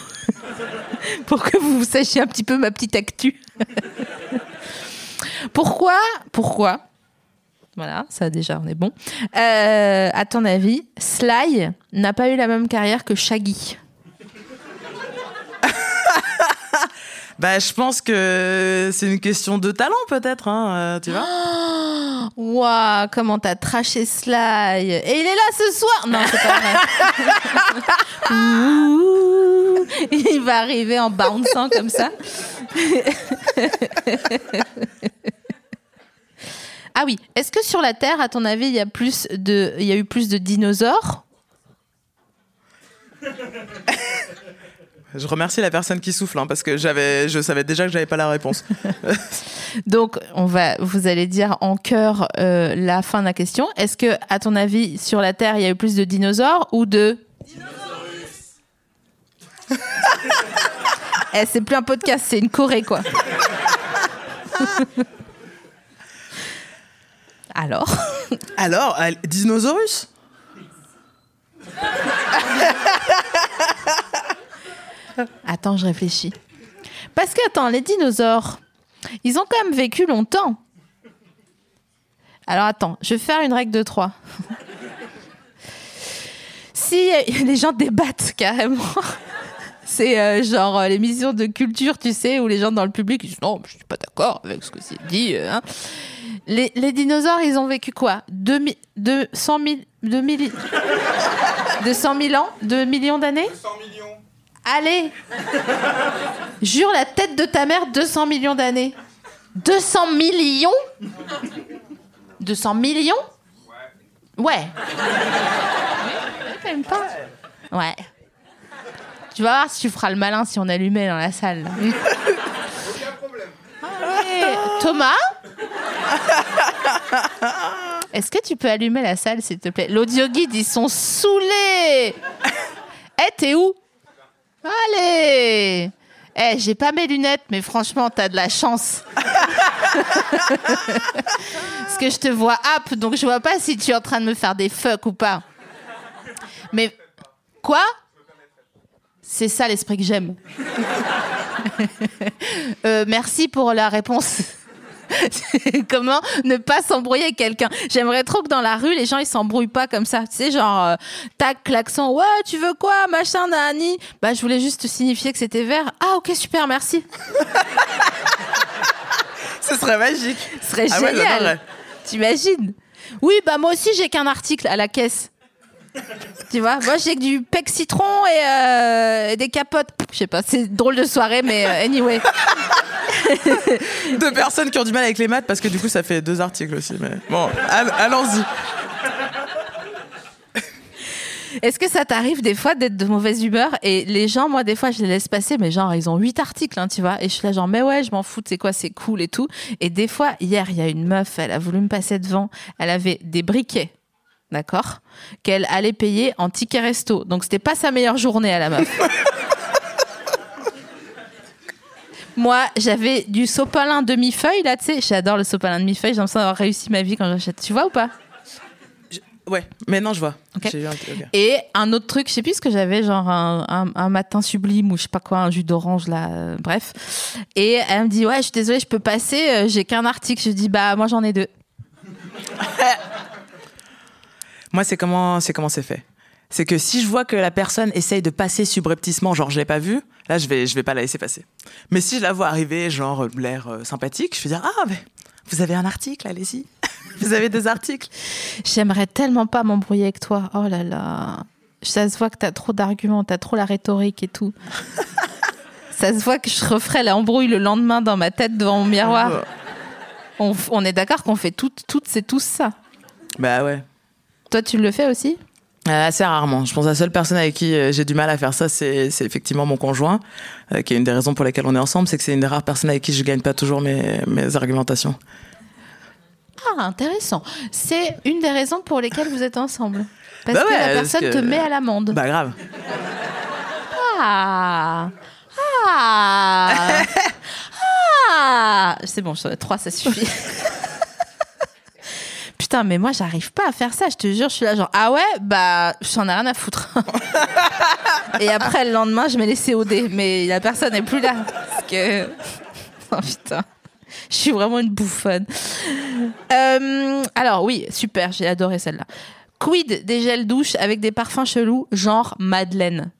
pour que vous sachiez un petit peu ma petite actu. pourquoi Pourquoi Voilà, ça déjà, on est bon. Euh, à ton avis, Sly n'a pas eu la même carrière que Shaggy? Bah, je pense que c'est une question de talent, peut-être, hein, euh, tu vois. Waouh, comment t'as traché Sly Et il est là ce soir Non, c'est pas vrai. Il va arriver en bounçant comme ça. ah oui, est-ce que sur la Terre, à ton avis, il y a plus de, il y a eu plus de dinosaures? Je remercie la personne qui souffle, hein, parce que j'avais, je savais déjà que j'avais pas la réponse. Donc, on va, vous allez dire en chœur euh, la fin de la question. Est-ce que, à ton avis, sur la Terre, il y a eu plus de dinosaures ou de Eh, c'est plus un podcast, c'est une Corée, quoi. Alors Alors, euh, Dinosaurus? Attends, je réfléchis. Parce que, attends, les dinosaures, ils ont quand même vécu longtemps. Alors, attends, je vais faire une règle de 3. si les gens débattent carrément, c'est euh, genre euh, l'émission de culture, tu sais, où les gens dans le public disent non, je suis pas d'accord avec ce que c'est dit. euh, hein. Les, les dinosaures, ils ont vécu quoi? 200 000, 2 000, 200 000 ans? 2 millions d'années? 100 millions. Allez Jure la tête de ta mère 200 millions d'années. 200 millions? 200 millions? Ouais. Ouais. Tu vas voir si tu feras le malin si on allumait dans la salle. Aucun problème. Allez, Thomas? Est-ce que tu peux allumer la salle, s'il te plaît? L'audio guide, ils sont saoulés Eh, t'es où? Allez Eh, j'ai pas mes lunettes, mais franchement, t'as de la chance. Parce que je te vois up, donc je vois pas si tu es en train de me faire des fuck ou pas. Mais quoi? C'est ça l'esprit que j'aime. Euh, merci pour la réponse. Comment ne pas s'embrouiller avec quelqu'un? J'aimerais trop que dans la rue, les gens ils s'embrouillent pas comme ça. Tu sais, genre, euh, tac, klaxon, ouais, tu veux quoi, machin, nani? Bah, je voulais juste te signifier que c'était vert. Ah, ok, super, merci. Ce serait magique. Ce serait Ah ouais, génial. j'adorerais. T'imagines? Oui, bah moi aussi j'ai qu'un article à la caisse. Tu vois, moi j'ai que du pec citron et, euh, et des capotes. Je sais pas, c'est drôle de soirée, mais euh, anyway. Deux personnes qui ont du mal avec les maths parce que du coup ça fait deux articles aussi. Mais bon, all- allons-y. Est-ce que ça t'arrive des fois d'être de mauvaise humeur? Et les gens, moi des fois je les laisse passer, mais genre ils ont huit articles, hein, tu vois, et je suis là genre mais ouais je m'en fous, c'est quoi, c'est cool et tout. Et des fois hier il y a une meuf, elle a voulu me passer devant, elle avait des briquets. D'accord Qu'elle allait payer en ticket resto. Donc, c'était pas sa meilleure journée à la meuf. Moi, j'avais du sopalin demi-feuille, là, tu sais. J'adore le sopalin demi-feuille. J'ai l'impression d'avoir réussi ma vie quand j'achète. Tu vois ou pas? Ouais, maintenant je vois. Un-. Et un autre truc, je sais plus ce que j'avais, genre un, un- un matin sublime ou je sais pas quoi, un jus d'orange là, euh, bref. Et elle me dit ouais, je suis désolée, je peux passer, euh, j'ai qu'un article. Je dis bah moi j'en ai deux. Moi, c'est comment c'est comment c'est fait. C'est que si je vois que la personne essaye de passer subrepticement, genre je l'ai pas vu, là je vais je vais pas la laisser passer. Mais si je la vois arriver, genre euh, l'air euh, sympathique, je vais dire ah mais vous avez un article, allez-y. vous avez des articles. J'aimerais tellement pas m'embrouiller avec toi. Oh là là, ça se voit que t'as trop d'arguments, t'as trop la rhétorique et tout. ça se voit que je referais l'embrouille le lendemain dans ma tête devant mon miroir. On, on est d'accord qu'on fait toutes, toutes, c'est tous ça. Bah ouais. Toi, tu le fais aussi? Euh, assez rarement. Je pense que la seule personne avec qui euh, j'ai du mal à faire ça, c'est effectivement mon conjoint, euh, qui est une des raisons pour lesquelles on est ensemble, c'est que c'est une des rares personnes avec qui je gagne pas toujours mes, mes argumentations. Ah, intéressant. C'est une des raisons pour lesquelles vous êtes ensemble. Parce Bah que ouais, la personne que- te met à l'amende. Bah grave. Ah Ah Ah C'est bon, trois, ça suffit. Putain, mais moi, j'arrive pas à faire ça. Je te jure, je suis là, genre, ah ouais, bah, j'en ai rien à foutre. Et après, le lendemain, je mets les COD. Mais la personne n'est plus là. Parce que. Oh putain. Je suis vraiment une bouffonne. Euh, alors, oui, super, j'ai adoré celle-là. Quid des gels douche avec des parfums chelous, genre Madeleine?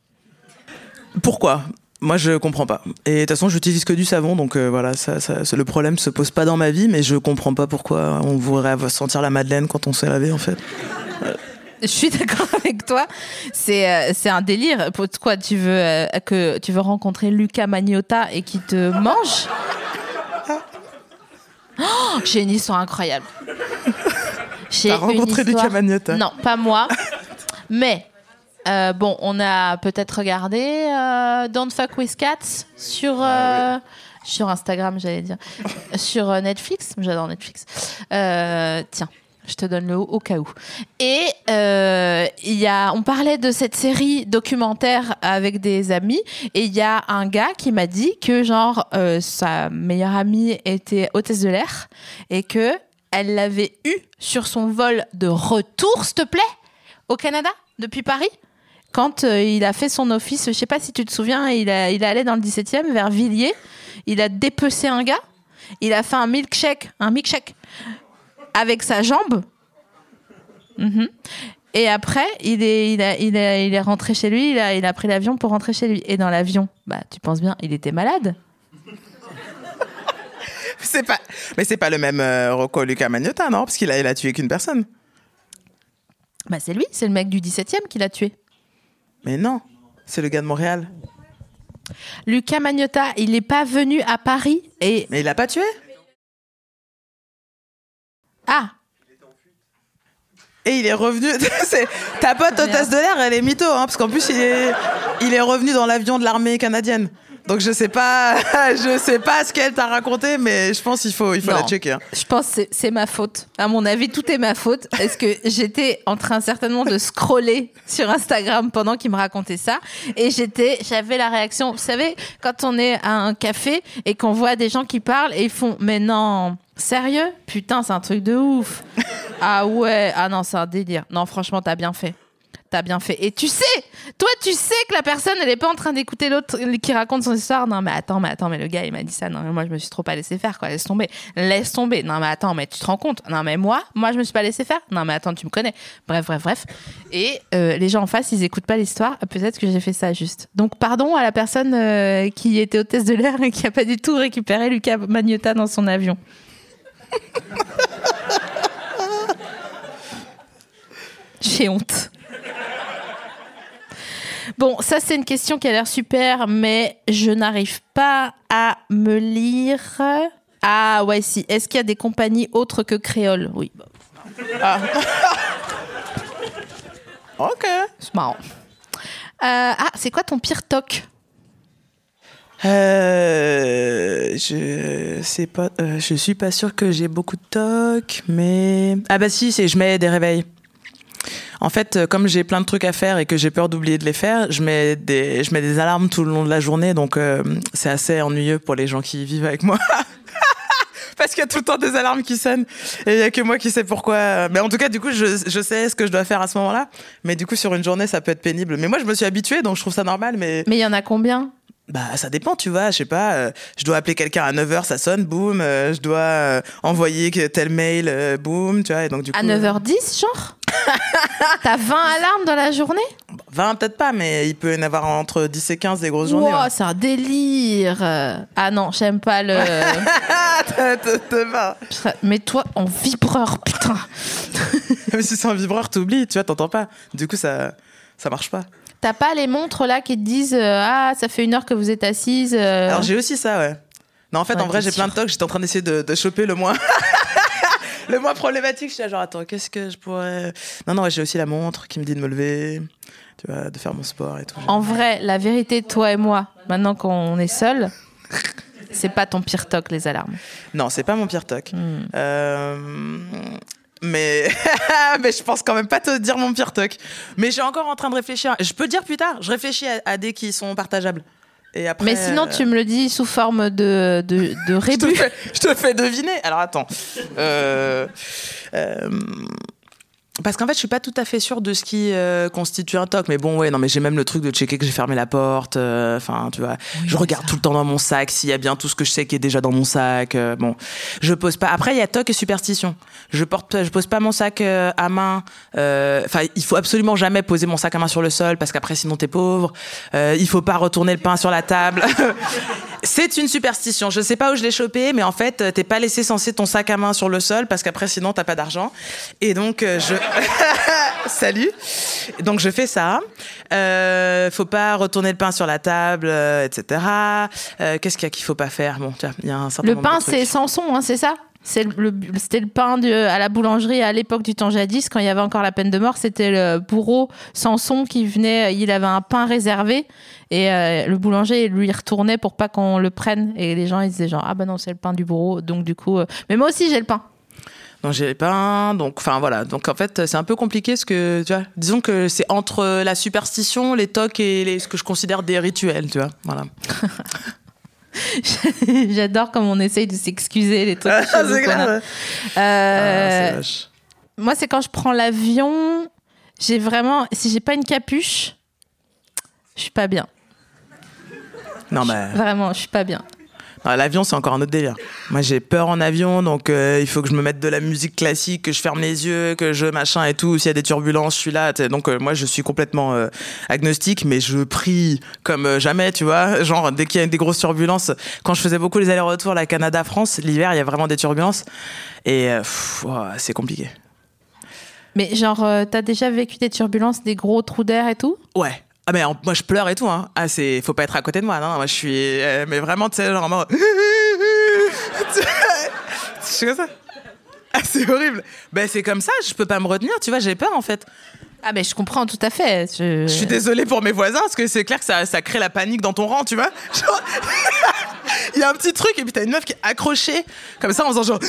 Pourquoi? Moi, je comprends pas. Et de toute façon, j'utilise que du savon, donc euh, voilà, ça, ça- ça- le problème se pose pas dans ma vie, mais je comprends pas pourquoi on voudrait sentir la madeleine quand on s'est lavé, en fait. Je suis d'accord avec toi. C'est euh, c'est un délire. Pourquoi tu veux euh, que tu veux rencontrer Luca Magnotta et qui te mange? Oh, J'ai une histoire incroyable. J'ai rencontré histoire- Luca Magnotta? Non, pas moi. Mais euh, bon, on a peut-être regardé euh, Don't Fuck with Cats sur euh, sur Instagram, j'allais dire, sur Netflix. J'adore Netflix. Tiens, Je te donne le haut au cas où. Et euh, il y a, on parlait de cette série documentaire avec des amis, et il y a un gars qui m'a dit que genre euh, sa meilleure amie était hôtesse de l'air et que elle l'avait eu sur son vol de retour, s'il te plaît, au Canada depuis Paris. Quand euh, il a fait son office, je sais pas si tu te souviens, il, a, il est allé dans le 17e vers Villiers, il a dépecé un gars, il a fait un milkshake, un milkshake avec sa jambe. Mhm. Et après, il est, il, a- il, a- il est rentré chez lui, il a, il a pris l'avion pour rentrer chez lui. Et dans l'avion, bah, tu penses bien, il était malade. C'est pas, mais c'est pas le même euh, Rocco Luca Magnotta, non? Parce qu'il a, il a tué qu'une personne. Bah, c'est lui, c'est le mec du 17e qui l'a tué. Mais non, c'est le gars de Montréal. Lucas Magnotta, il n'est pas venu à Paris et. Mais il l'a pas tué? Ah Et il est revenu. Ta pote hôtesse de l'air, elle est mytho, hein, parce qu'en plus il est, il est revenu dans l'avion de l'armée canadienne. Donc je sais pas, je sais pas ce qu'elle t'a raconté, mais je pense qu'il faut, il faut Non. la checker. hein. Je pense que c'est- ma faute. À mon avis, tout est ma faute. Parce que j'étais en train certainement de scroller sur Instagram pendant qu'il me racontait ça? Et j'étais, j'avais la réaction. Vous savez, quand on est à un café et qu'on voit des gens qui parlent et ils font Mais non, sérieux? Putain, c'est un truc de ouf. Ah ouais, ah non, c'est un délire. Non, franchement, t'as bien fait. T'as bien fait. Et tu sais, toi, tu sais que la personne, elle est pas en train d'écouter l'autre qui raconte son histoire. Non, mais attends, mais attends, mais le gars, il m'a dit ça. Non, mais moi, je me suis trop pas laissé faire, quoi. Laisse tomber. Laisse tomber. Non, mais attends, mais tu te rends compte? Non, mais moi, moi, je me suis pas laissé faire. Non, mais attends, tu me connais. Bref, bref, bref. Et euh, les gens en face, ils écoutent pas l'histoire. Peut-être que j'ai fait ça juste. Donc, pardon à la personne euh, qui était hôtesse de l'air et qui a pas du tout récupéré Lucas Magnotta dans son avion. J'ai honte. Bon, ça c'est une question qui a l'air super, mais je n'arrive pas à me lire. Ah ouais, si. Est-ce qu'il y a des compagnies autres que Créole? Oui, bah, Ok. c'est marrant. Euh, ah, c'est quoi ton pire toc? Euh, je sais pas, euh, je suis pas sûr que j'ai beaucoup de toc, mais ah bah si, c'est je mets des réveils. En fait, euh, comme j'ai plein de trucs à faire et que j'ai peur d'oublier de les faire, je mets des, je mets des alarmes tout le long de la journée, donc euh, c'est assez ennuyeux pour les gens qui vivent avec moi. Parce qu'il y a tout le temps des alarmes qui sonnent et il y a que moi qui sais pourquoi. Mais en tout cas, du coup, je, je sais ce que je dois faire à ce moment-là. Mais du coup, sur une journée, ça peut être pénible. Mais moi, je me suis habituée, donc je trouve ça normal. Mais Mais il y en a combien? Bah, ça dépend, tu vois. Je sais pas, euh, je dois appeler quelqu'un à 9h, ça sonne, boum. euh, je dois euh, envoyer tel mail, boum, tu vois. Et donc, du coup. À 9h10, genre? T'as 20 alarmes dans la journée? Euh, 20, peut-être pas, mais il peut y en avoir entre 10 et 15 des grosses journées. Ouais. c'est un délire. Ah non, j'aime pas le. Va. Mets-toi en vibreur, putain. Même si c'est un vibreur, t'oublies, tu vois, t'entends pas. Du coup, ça, ça marche pas. T'as pas les montres là qui te disent euh, Ah, ça fait une heure que vous êtes assise. euh. Alors, j'ai aussi ça, ouais. Non, en fait, Ouais, en vrai, j'ai plein de tocs. J'étais en train d'essayer de, de choper le moins. Le moins problématique. Je suis là, genre, attends, qu'est-ce que je pourrais. Non, non, j'ai aussi la montre qui me dit de me lever, tu vois, de faire mon sport et tout. En vrai, la vérité, toi et moi, maintenant qu'on est seuls, c'est pas ton pire toc, les alarmes. Non, c'est pas mon pire toc. Hmm. Euh, Mais... mais je pense quand même pas te dire mon pire toc. Mais suis encore en train de réfléchir. Je peux te dire plus tard. Je réfléchis à, à des qui sont partageables. Et après, Mais sinon, euh, tu me le dis sous forme de, de, de je te, rébut. fais, je te fais deviner. Alors attends. Euh, euh, Parce qu'en fait, je suis pas tout à fait sûre de ce qui euh, constitue un toc. Mais bon, ouais, non, mais j'ai même le truc de checker que j'ai fermé la porte. euh, Enfin, tu vois, je regarde tout le temps dans mon sac s'il y a bien tout ce que je sais qui est déjà dans mon sac. euh, bon, je pose pas. Après, il y a toc et superstition. Je porte, je pose pas mon sac euh, à main. euh, Enfin, il faut absolument jamais poser mon sac à main sur le sol parce qu'après, sinon t'es pauvre. Euh, il faut pas retourner le pain sur la table. C'est une superstition. Je sais pas où je l'ai chopé, mais en fait, euh, t'es pas laissé censé ton sac à main sur le sol parce qu'après, sinon, t'as pas d'argent. Et donc, euh, je. Salut. Donc, je fais ça. Euh, faut pas retourner le pain sur la table, euh, etc. Euh, Qu'est-ce qu'il y a qu'il faut pas faire? Bon, tiens, il y a un certain Le nombre pain, de trucs. c'est Samson, hein, c'est ça? Le, le- c'était le pain de, à la boulangerie à l'époque du temps jadis, quand il y avait encore la peine de mort. C'était le bourreau Samson qui venait, il avait un pain réservé et euh, le boulanger lui retournait pour pas qu'on le prenne. Et les gens ils disaient genre ah bah non c'est le pain du bourreau, donc du coup. euh, Mais moi aussi j'ai le pain. Donc j'ai pas un. Donc, enfin voilà. Donc en fait, c'est un peu compliqué ce que, tu vois. Disons que c'est entre la superstition, les tocs et les, ce que je considère des rituels, tu vois. Voilà. J'adore comme on essaye de s'excuser les trucs. Ah, c'est grave. Euh, Ah, vache. moi, c'est quand je prends l'avion, j'ai vraiment. Si j'ai pas une capuche, je suis pas bien. Non, mais Vraiment, je suis pas bien. Non, l'avion, c'est encore un autre délire. Moi, j'ai peur en avion, donc euh, il faut que je me mette de la musique classique, que je ferme les yeux, que je machin et tout. S'il y a des turbulences, je suis là. t'sais. Donc, euh, moi, je suis complètement euh, agnostique, mais je prie comme jamais, tu vois. Genre, dès qu'il y a des grosses turbulences, quand je faisais beaucoup les allers-retours, la Canada-France, l'hiver, il y a vraiment des turbulences. Et c'est compliqué. Mais genre, t'as déjà vécu des turbulences, des gros trous d'air et tout? Ouais. Ah mais moi je pleure et tout hein. Ah c'est faut pas être à côté de moi non, moi je suis euh, mais vraiment tu sais genre en mode je ça. Ah c'est horrible. Ben c'est comme ça, je peux pas me retenir, tu vois, j'ai peur en fait. Ah, mais je comprends tout à fait. Je, suis désolée pour mes voisins parce que c'est clair que ça, ça crée la panique dans ton rang, tu vois. Genre, Il y a un petit truc et puis t'as une meuf qui est accrochée comme ça en faisant genre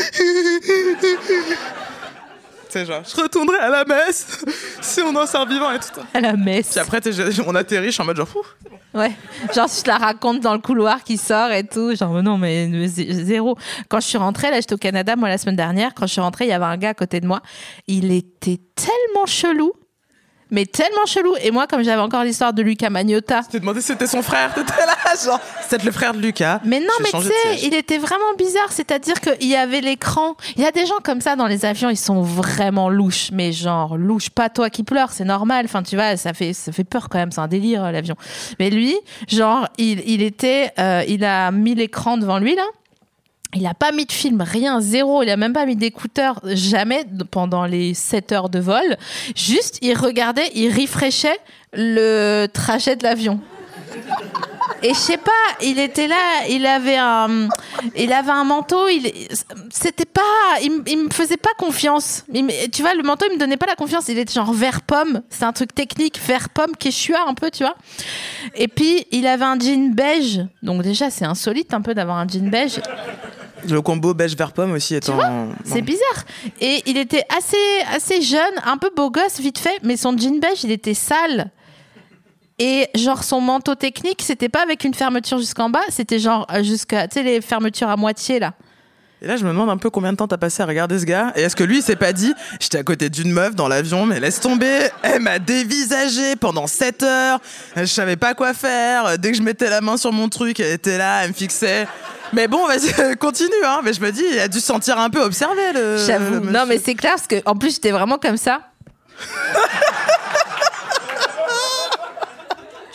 sais genre je retournerai à la messe si on en sort vivant et tout. à la messe. Puis après on atterrit, je suis en mode genre Ouh. Ouais. Genre, je te la raconte dans le couloir qui sort et tout. Genre, mais non, mais mais zé- zéro. Quand je suis rentrée, là, j'étais au Canada, moi, la semaine dernière. Quand je suis rentrée, il y avait un gars à côté de moi. Il était tellement chelou. Mais tellement chelou. Et moi, comme j'avais encore l'histoire de Luca Magnotta. t'ai demandé si c'était son frère, t'étais là genre peut-être le frère de Lucas. Mais non, mais tu sais, il était vraiment bizarre. C'est-à-dire qu'il y avait l'écran. Il y a des gens comme ça dans les avions, ils sont vraiment louches. Mais genre, louche, pas toi qui pleures, c'est normal. Enfin, tu vois, ça fait, ça fait peur quand même. C'est un délire, euh, l'avion. Mais lui, genre, il, il était, euh, il a mis l'écran devant lui, là. Il a pas mis de film, rien, zéro. Il a même pas mis d'écouteurs, jamais pendant les 7 heures de vol. Juste, il regardait, il refreshait le trajet de l'avion. Et je sais pas, il était là, il avait un, il avait un manteau, il, c'était pas, il, me faisait pas confiance. Tu vois, le manteau, il me donnait pas la confiance. Il était genre vert pomme, c'est un truc technique, vert pomme, quechua un peu, tu vois. Et puis, il avait un jean beige. Donc déjà, c'est insolite un peu d'avoir un jean beige. Le combo beige vert pomme aussi étant. C'est bizarre. Et il était assez, assez jeune, un peu beau gosse, vite fait, mais son jean beige, il était sale. Et genre, son manteau technique, c'était pas avec une fermeture jusqu'en bas, c'était genre euh, jusqu'à, tu sais, les fermetures à moitié, là. Et là, je me demande un peu combien de temps t'as passé à regarder ce gars. Et est-ce que lui, il s'est pas dit, j'étais à côté d'une meuf dans l'avion, mais laisse tomber, elle m'a dévisagé pendant 7 heures, je savais pas quoi faire. Dès que je mettais la main sur mon truc, elle était là, elle me fixait. Mais bon, vas-y, continue, hein. Mais je me dis, il a dû se sentir un peu observé, le. J'avoue. Non, mais c'est clair, parce que en plus, j'étais vraiment comme ça.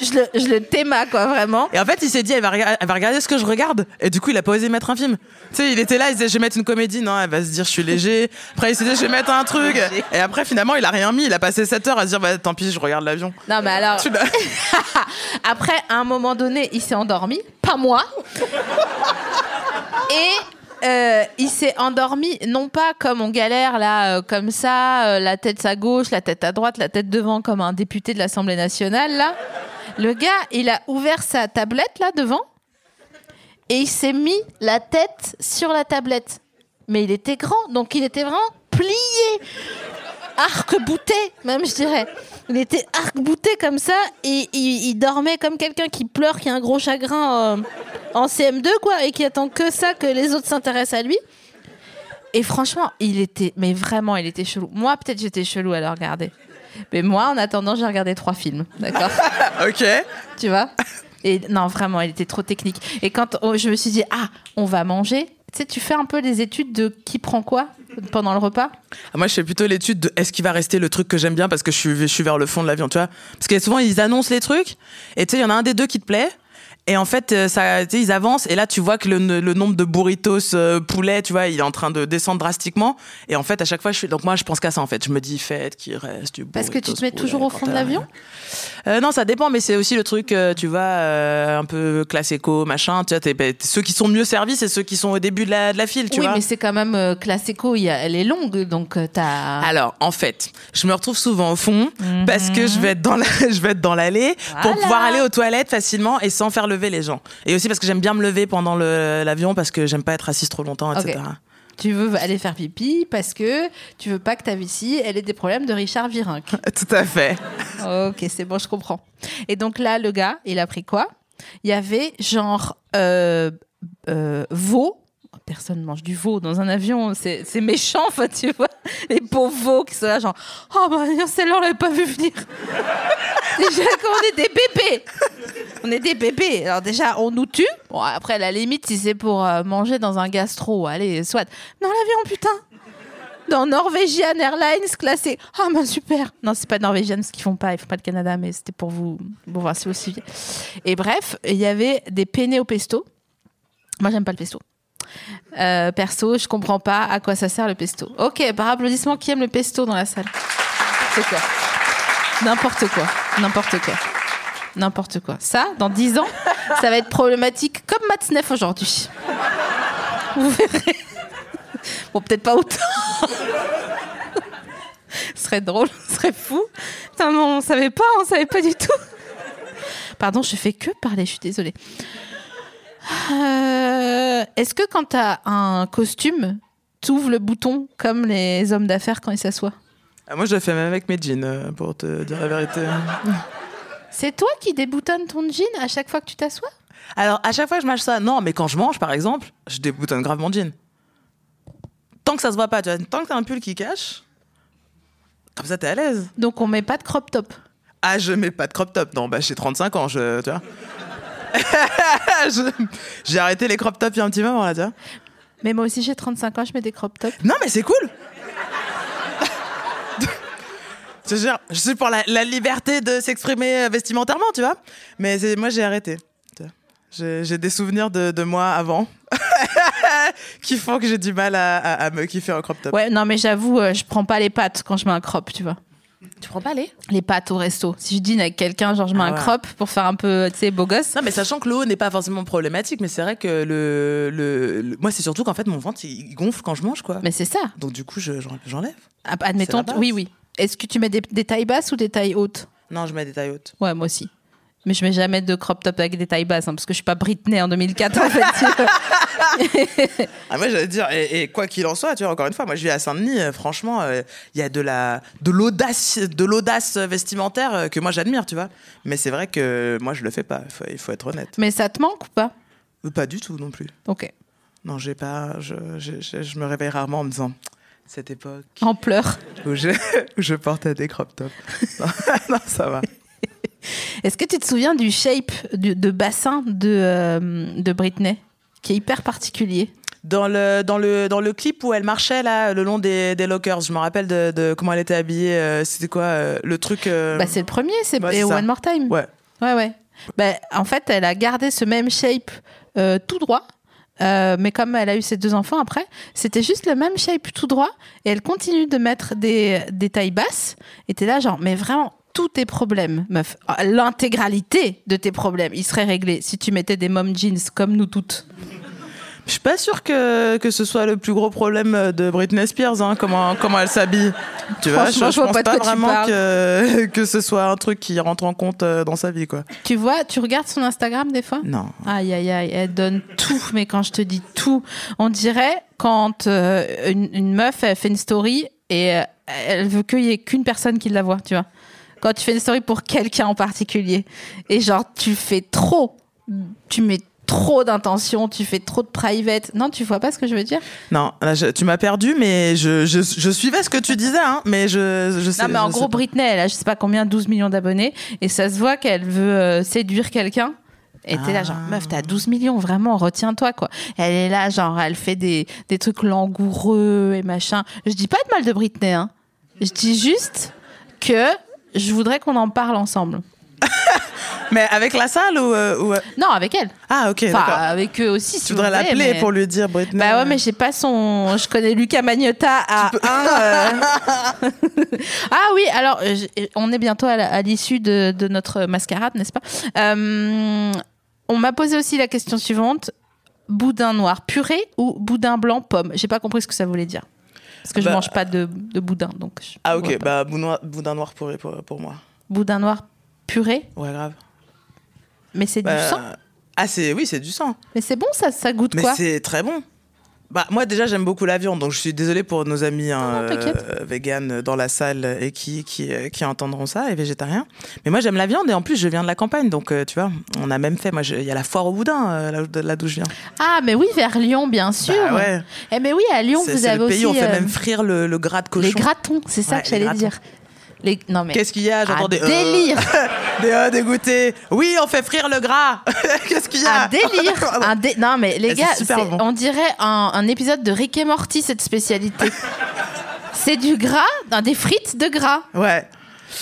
je, le, je le théma, quoi, vraiment. Et en fait, il s'est dit, elle va, rega- elle va regarder ce que je regarde. Et du coup, il a pas osé mettre un film. Tu sais, il était là, il disait, je vais mettre une comédie. Non, elle va se dire, je suis léger. Après, il s'est dit, je vais mettre un truc. Et après, finalement, il a rien mis. Il a passé 7 heures à se dire, bah, tant pis, je regarde l'avion. Non, mais alors. Tu l'as- Après, à un moment donné, il s'est endormi, pas moi. Et euh, il s'est endormi, non pas comme on galère là, euh, comme ça, euh, la tête à gauche, la tête à droite, la tête devant, comme un député de l'Assemblée nationale là. Le gars, il a ouvert sa tablette là devant et il s'est mis la tête sur la tablette. Mais il était grand, donc il était vraiment plié arc-bouté, même je dirais. Il était arc-bouté comme ça et il, dormait comme quelqu'un qui pleure, qui a un gros chagrin euh, en CM2 quoi et qui attend que ça, que les autres s'intéressent à lui. Et franchement, il était, mais vraiment, il était chelou. Moi, peut-être j'étais chelou à le regarder. Mais moi, en attendant, j'ai regardé trois films, d'accord ok. Tu vois Et non, vraiment, il était trop technique. Et quand je me suis dit, ah, on va manger, tu sais, tu fais un peu des études de qui prend quoi pendant le repas Ah, Moi, je fais plutôt l'étude de est-ce qu'il va rester le truc que j'aime bien parce que je suis, je suis vers le fond de l'avion, tu vois. Parce que souvent, ils annoncent les trucs et tu sais, il y en a un des deux qui te plaît. Et en fait, euh, ça, ils avancent et là, tu vois que le, le nombre de burritos euh, poulet, tu vois, il est en train de descendre drastiquement. Et en fait, à chaque fois, je suis. Donc, moi, je pense qu'à ça, en fait. Je me dis, faites qu'il reste du Parce que tu te mets toujours au fond de l'avion Euh, Non, ça dépend, mais c'est aussi le truc, euh, tu vois, un peu classico, machin. Tu vois, ceux qui sont mieux servis, c'est ceux qui sont au début de la, de la file, tu Oui, vois. mais c'est quand même y a- elle est longue, donc t'as. Alors, en fait, je me retrouve souvent au fond parce que je vais être dans la, je vais être dans l'allée pour pouvoir aller aux toilettes facilement et sans faire lever les gens. Et aussi parce que j'aime bien me lever pendant l'avion parce que j'aime pas être assise trop longtemps, etc. Tu veux aller faire pipi parce que tu veux pas que ta vessie elle ait des problèmes de Richard Virenque. Tout à fait. Ok, c'est bon, je comprends. Et donc là, le gars, il a pris quoi? Il y avait genre euh, euh, veau. Personne mange du veau dans un avion, c'est méchant, enfin, tu vois. Les pauvres veaux qui sont là, genre, oh bah, celle-là, on l'avait pas vu venir. déjà, quand on est des bébés, on est des bébés. Alors, déjà, on nous tue. Bon, après, à la limite, si c'est pour euh, manger dans un gastro, allez, soit. Dans l'avion, putain dans Norwegian Airlines classé. Ah ben super. Non, c'est pas Norwegian ce qu'ils font pas, ils font pas le Canada, mais c'était pour vous. Bon, voir si vous suiviez. Et bref, il y avait des penne au pesto. Moi, j'aime pas le pesto. Euh, perso, je comprends pas à quoi ça sert le pesto. Ok, par applaudissement, qui aime le pesto dans la salle? C'est quoi? N'importe quoi. N'importe quoi. N'importe quoi. Ça, dans 10 ans, ça va être problématique comme Matzneff aujourd'hui. Vous verrez. Bon, peut-être pas autant. ce serait drôle, ce serait fou. Putain, non, on savait pas, on savait pas du tout. Pardon, je fais que parler, je suis désolée. Euh, Est-ce que quand t'as un costume, t'ouvres le bouton comme les hommes d'affaires quand ils s'assoient? Ah, Moi, je le fais même avec mes jeans, euh, pour te dire la vérité. C'est toi qui déboutonnes ton jean à chaque fois que tu t'assois? Alors, à chaque fois que je mange ça, non, mais quand je mange, par exemple, je déboutonne grave mon jean. Tant que ça se voit pas, tu vois, tant que t'as un pull qui cache, comme ça, t'es à l'aise. Donc on met pas de crop top? Ah, je mets pas de crop top. Non, bah, j'ai 35 ans, je, tu vois. J'ai arrêté les crop tops il y a un petit moment, là, tu vois. Mais moi aussi j'ai 35 ans, je mets des crop tops. Non, mais c'est cool. Je dire, je suis pour la, la liberté de s'exprimer vestimentairement, tu vois. Mais moi, j'ai arrêté. J'ai des souvenirs de, de moi avant qui font que j'ai du mal à, à- à me kiffer en crop top. Ouais, non mais j'avoue, euh, je prends pas les pattes quand je mets un crop, tu vois. Tu prends pas les Les pattes au resto. Si je dîne avec quelqu'un, genre je mets Ah un crop pour faire un peu, tu sais, beau gosse. Non, mais sachant que le haut n'est pas forcément problématique, mais c'est vrai que le, le, le- moi, c'est surtout qu'en fait, mon ventre, il gonfle quand je mange, quoi. Mais c'est ça. Donc, du coup, je- j'en- j'enlève. Ah, Admettons, la base. oui, oui. Est-ce que tu mets des, des tailles basses ou des tailles hautes? Non, je mets des tailles hautes. Ouais, moi aussi. Mais je mets jamais de crop top avec des tailles basses, hein, parce que je suis pas Britney en 2004 en fait. Ah, moi, j'allais dire, et, et quoi qu'il en soit, tu vois, encore une fois, moi, je vis à Saint-Denis, euh, franchement, euh, il y a de la, de l'audace, de l'audace vestimentaire euh, que moi, j'admire, tu vois. Mais c'est vrai que moi, je le fais pas, il faut, être honnête. Mais ça te manque ou pas? Pas du tout non plus. Ok. Non, j'ai pas, je, je, je- je me réveille rarement en me disant, cette époque En pleurs. où je, où je portais des crop tops. non, non, ça va. Est-ce que tu te souviens du shape du- de bassin de, euh, de Britney qui est hyper particulier? Dans le, dans, le, dans le clip où elle marchait là, le long des, des lockers, je me rappelle de, de comment elle était habillée. euh, C'était quoi euh, le truc Bah, c'est le premier, c'est ouais. One More Time. Ouais. Ouais, ouais. Bah, en fait, elle a gardé ce même shape tout droit. Euh, mais comme elle a eu ses deux enfants après, c'était juste le même shape tout droit. Et elle continue de mettre des, des tailles basses. Et t'es là, genre, mais vraiment, tous tes problèmes, meuf, l'intégralité de tes problèmes, ils seraient réglés si tu mettais des mom jeans comme nous toutes. Je suis pas sûre que, que ce soit le plus gros problème de Britney Spears, hein, comment, comment elle s'habille. Tu vois, je, je je pense pas vraiment que, que ce soit un truc qui rentre en compte euh, dans sa vie, quoi. Tu vois, tu regardes son Instagram des fois? Non. Aïe, aïe, aïe, elle donne tout, mais quand je te dis tout, on dirait quand euh, une, une meuf, elle fait une story et euh, elle veut qu'il y ait qu'une personne qui la voit, tu vois. Quand tu fais une story pour quelqu'un en particulier, et genre, tu fais trop, tu mets trop d'intention, tu fais trop de private. Non, tu vois pas ce que je veux dire? Non, là, je- tu m'as perdu, mais je, je, je suivais ce que tu disais, hein, mais je, je sais Non, mais en gros. Britney, elle a je sais pas combien, 12 millions d'abonnés, et ça se voit qu'elle veut euh, séduire quelqu'un. Et t'es là, genre, Ah. meuf, t'as 12 millions, vraiment, retiens-toi, quoi. Elle est là, genre, elle fait des, des trucs langoureux et machin. Je dis pas de mal de Britney, hein. Je dis juste que je voudrais qu'on en parle ensemble. Mais avec la salle ou. euh, ou, euh, Non, avec elle. Ah, ok, Enfin, d'accord. avec eux aussi, si Tu voudrais l'appeler mais- pour lui dire Britney? Bah ouais, mais j'ai pas son. Je connais Lucas Magnotta à un. euh. ah oui, alors on est bientôt à l'issue de, de notre mascarade, n'est-ce pas? Euh, On m'a posé aussi la question suivante boudin noir purée ou boudin blanc pomme? J'ai pas compris ce que ça voulait dire. Parce que je Bah, mange pas de, de boudin, donc. je Ah, ok, bah, boudin, boudin noir pour, pour, pour moi. Boudin noir purée, Ouais, grave. mais c'est Bah, du sang. Ah, c'est, oui, c'est du sang. Mais c'est bon, ça, ça goûte Mais quoi? c'est très bon. Bah, moi, déjà, j'aime beaucoup la viande, donc je suis désolée pour nos amis hein, non, euh, véganes dans la salle et qui, qui, euh, qui entendront ça, et végétariens. Mais moi, j'aime la viande, et en plus, je viens de la campagne, donc euh, tu vois, on a même fait. Moi, il y a la foire au boudin, là, là d'où je viens. Ah, mais oui, vers Lyon, bien sûr. Bah ouais. Eh mais oui, à Lyon, vous avez le pays aussi on fait même frire le, le gras de cochon. les gratons. C'est ça Ouais, que j'allais dire. Les... Non mais. Qu'est-ce qu'il y a? J'entends Un des. euh, délire. des euh, dégoûtés. Oui, on fait frire le gras. Qu'est-ce qu'il y a? Un délire. un dé- Non mais les c'est gars, bon. on dirait un, un épisode de Rick et Morty cette spécialité. c'est du gras, dans des frites de gras. Ouais,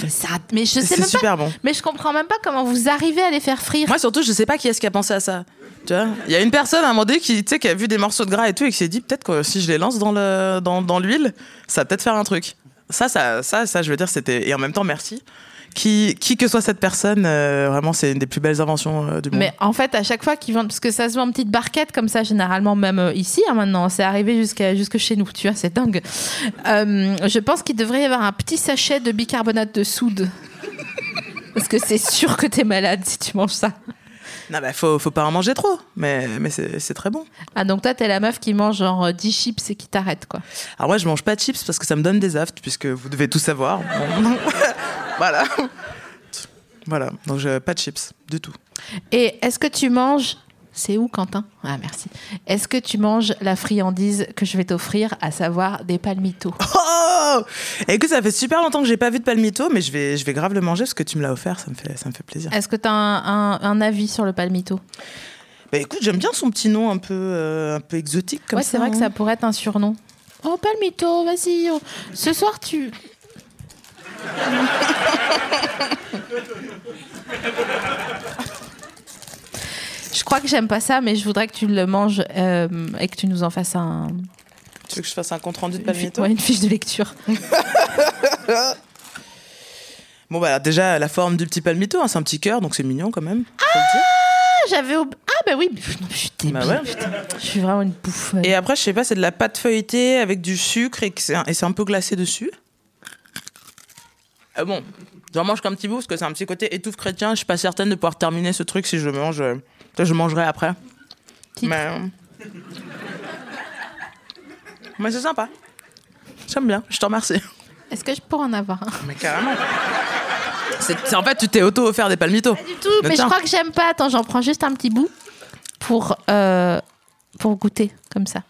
Mais, ça, mais je sais même pas. super bon. Mais je comprends même pas comment vous arrivez à les faire frire. Moi, surtout, je sais pas qui est-ce qui a pensé à ça. Tu vois? Il y a une personne à un moment donné qui, qui a vu des morceaux de gras et tout et qui s'est dit peut-être que si je les lance dans le dans, dans l'huile, ça va peut-être faire un truc. Ça, ça, ça, ça, je veux dire, c'était et en même temps, merci. Qui, qui que soit cette personne, euh, vraiment, c'est une des plus belles inventions euh, du monde. Mais en fait, à chaque fois qu'ils vendent, parce que ça se vend en petites barquettes comme ça, généralement, même euh, ici, hein, maintenant, c'est arrivé jusqu'à jusque chez nous, tu vois, c'est dingue. Je pense qu'il devrait y avoir un petit sachet de bicarbonate de soude. Parce que c'est sûr que t'es malade si tu manges ça. Non, bah, faut, faut pas en manger trop, mais, mais c'est très bon. Ah, donc toi, t'es la meuf qui mange genre euh, 10 chips et qui t'arrête, quoi. Alors moi, je mange pas de chips parce que ça me donne des aftes, puisque vous devez tout savoir. Voilà. Voilà, donc je, pas de chips du tout. Et est-ce que tu manges. C'est où, Quentin? Ah, merci. Est-ce que tu manges la friandise que je vais t'offrir, à savoir des palmitos? Oh Et écoute, ça fait super longtemps que j'ai pas vu de palmito, mais je vais, je vais grave le manger parce que tu me l'as offert, ça me fait, ça me fait plaisir. Est-ce que t'as un, un, un avis sur le palmito? Bah écoute, j'aime bien son petit nom un peu, euh, un peu exotique comme ouais, c'est vrai que hein. ça pourrait être un surnom. Oh, Palmito, vas-y. oh. Ce soir, tu. je crois que j'aime pas ça, mais je voudrais que tu le manges euh, et que tu nous en fasses un, Tu veux que je fasse un compte rendu de palmito ouais, une fiche de lecture. Bon bah déjà la forme du petit palmito, hein, c'est un petit cœur, donc c'est mignon quand même. Ah, j'avais. ob- Ah, bah oui, non, je suis débile, Bah ouais. putain. Je suis vraiment une bouffe. Et après, je sais pas, c'est de la pâte feuilletée avec du sucre et c'est un, peu glacé dessus. Ah bon, j'en mange qu'un petit bout parce que c'est un petit côté étouffe chrétien. Je suis pas certaine de pouvoir terminer ce truc si je mange. euh, je mangerai après. Titre. Mais, euh, Mais c'est sympa. J'aime bien, je te remercie. Est-ce que je pourrais en avoir un? Mais carrément. C'est, c'est- en fait, tu t'es auto-offert des palmitos. du tout, mais je crois que j'aime pas. Attends, j'en prends juste un petit bout pour, euh, pour goûter, comme ça.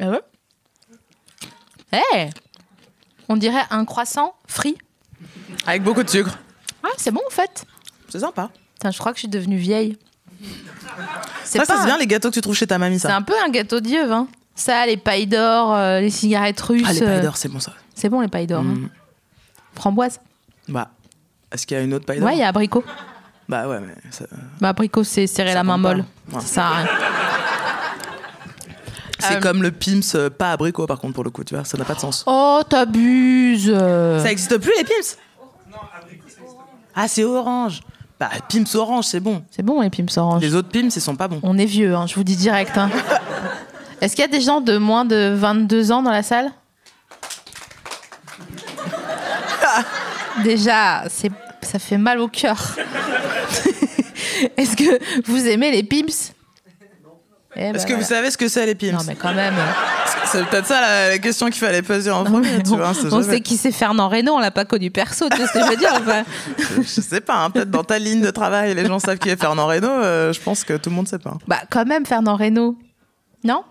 Ah ouais? Eh On dirait un croissant frit. Avec beaucoup de sucre. Ah, c'est bon en fait. C'est sympa. Putain, je crois que je suis devenue vieille. C'est Ça, pas c'est un- bien les gâteaux que tu trouves chez ta mamie, C'est ça. un peu un gâteau Dieu, hein. Ça, les pailles d'or, euh, les cigarettes russes. Ah, les euh, pailles d'or, c'est bon ça. C'est bon les pailles d'or. hein. Mm. Framboise. Bah, est-ce qu'il y a une autre paille d'or? Ouais, il y a abricot. Bah ouais, mais ça- Bah, abricot, c'est serrer Ça la main molle. Ouais. Ça sert à rien. c'est Euh, comme le Pims euh, pas abricot par contre pour le coup, tu vois, ça n'a pas de sens. Oh, t'abuses. Ça existe plus les Pims Ah, c'est orange. Bah, Pims orange, c'est bon. C'est bon les pims orange. Les autres Pims, ils sont pas bons. On est vieux, hein, je vous dis direct. hein. Est-ce qu'il y a des gens de moins de 22 ans dans la salle? Déjà, c'est, ça fait mal au cœur. Est-ce que vous aimez les pims Eh ben Est-ce que vous savez ce que c'est les Pims Non, mais quand même. C'est peut-être ça la, la question qu'il fallait poser en premier, tu on vois. sait qui c'est Fernand Reynaud, on l'a pas connu perso, tu sais ce que je veux dire enfin Je sais pas, hein, peut-être dans ta ligne de travail, les gens savent qui est Fernand Reynaud, euh, je pense que tout le monde sait pas. Bah, quand même, Fernand Reynaud. Non?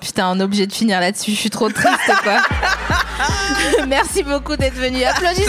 Putain, on est obligé de finir là-dessus. Je suis trop triste, quoi. Merci beaucoup d'être venu. Applaudissez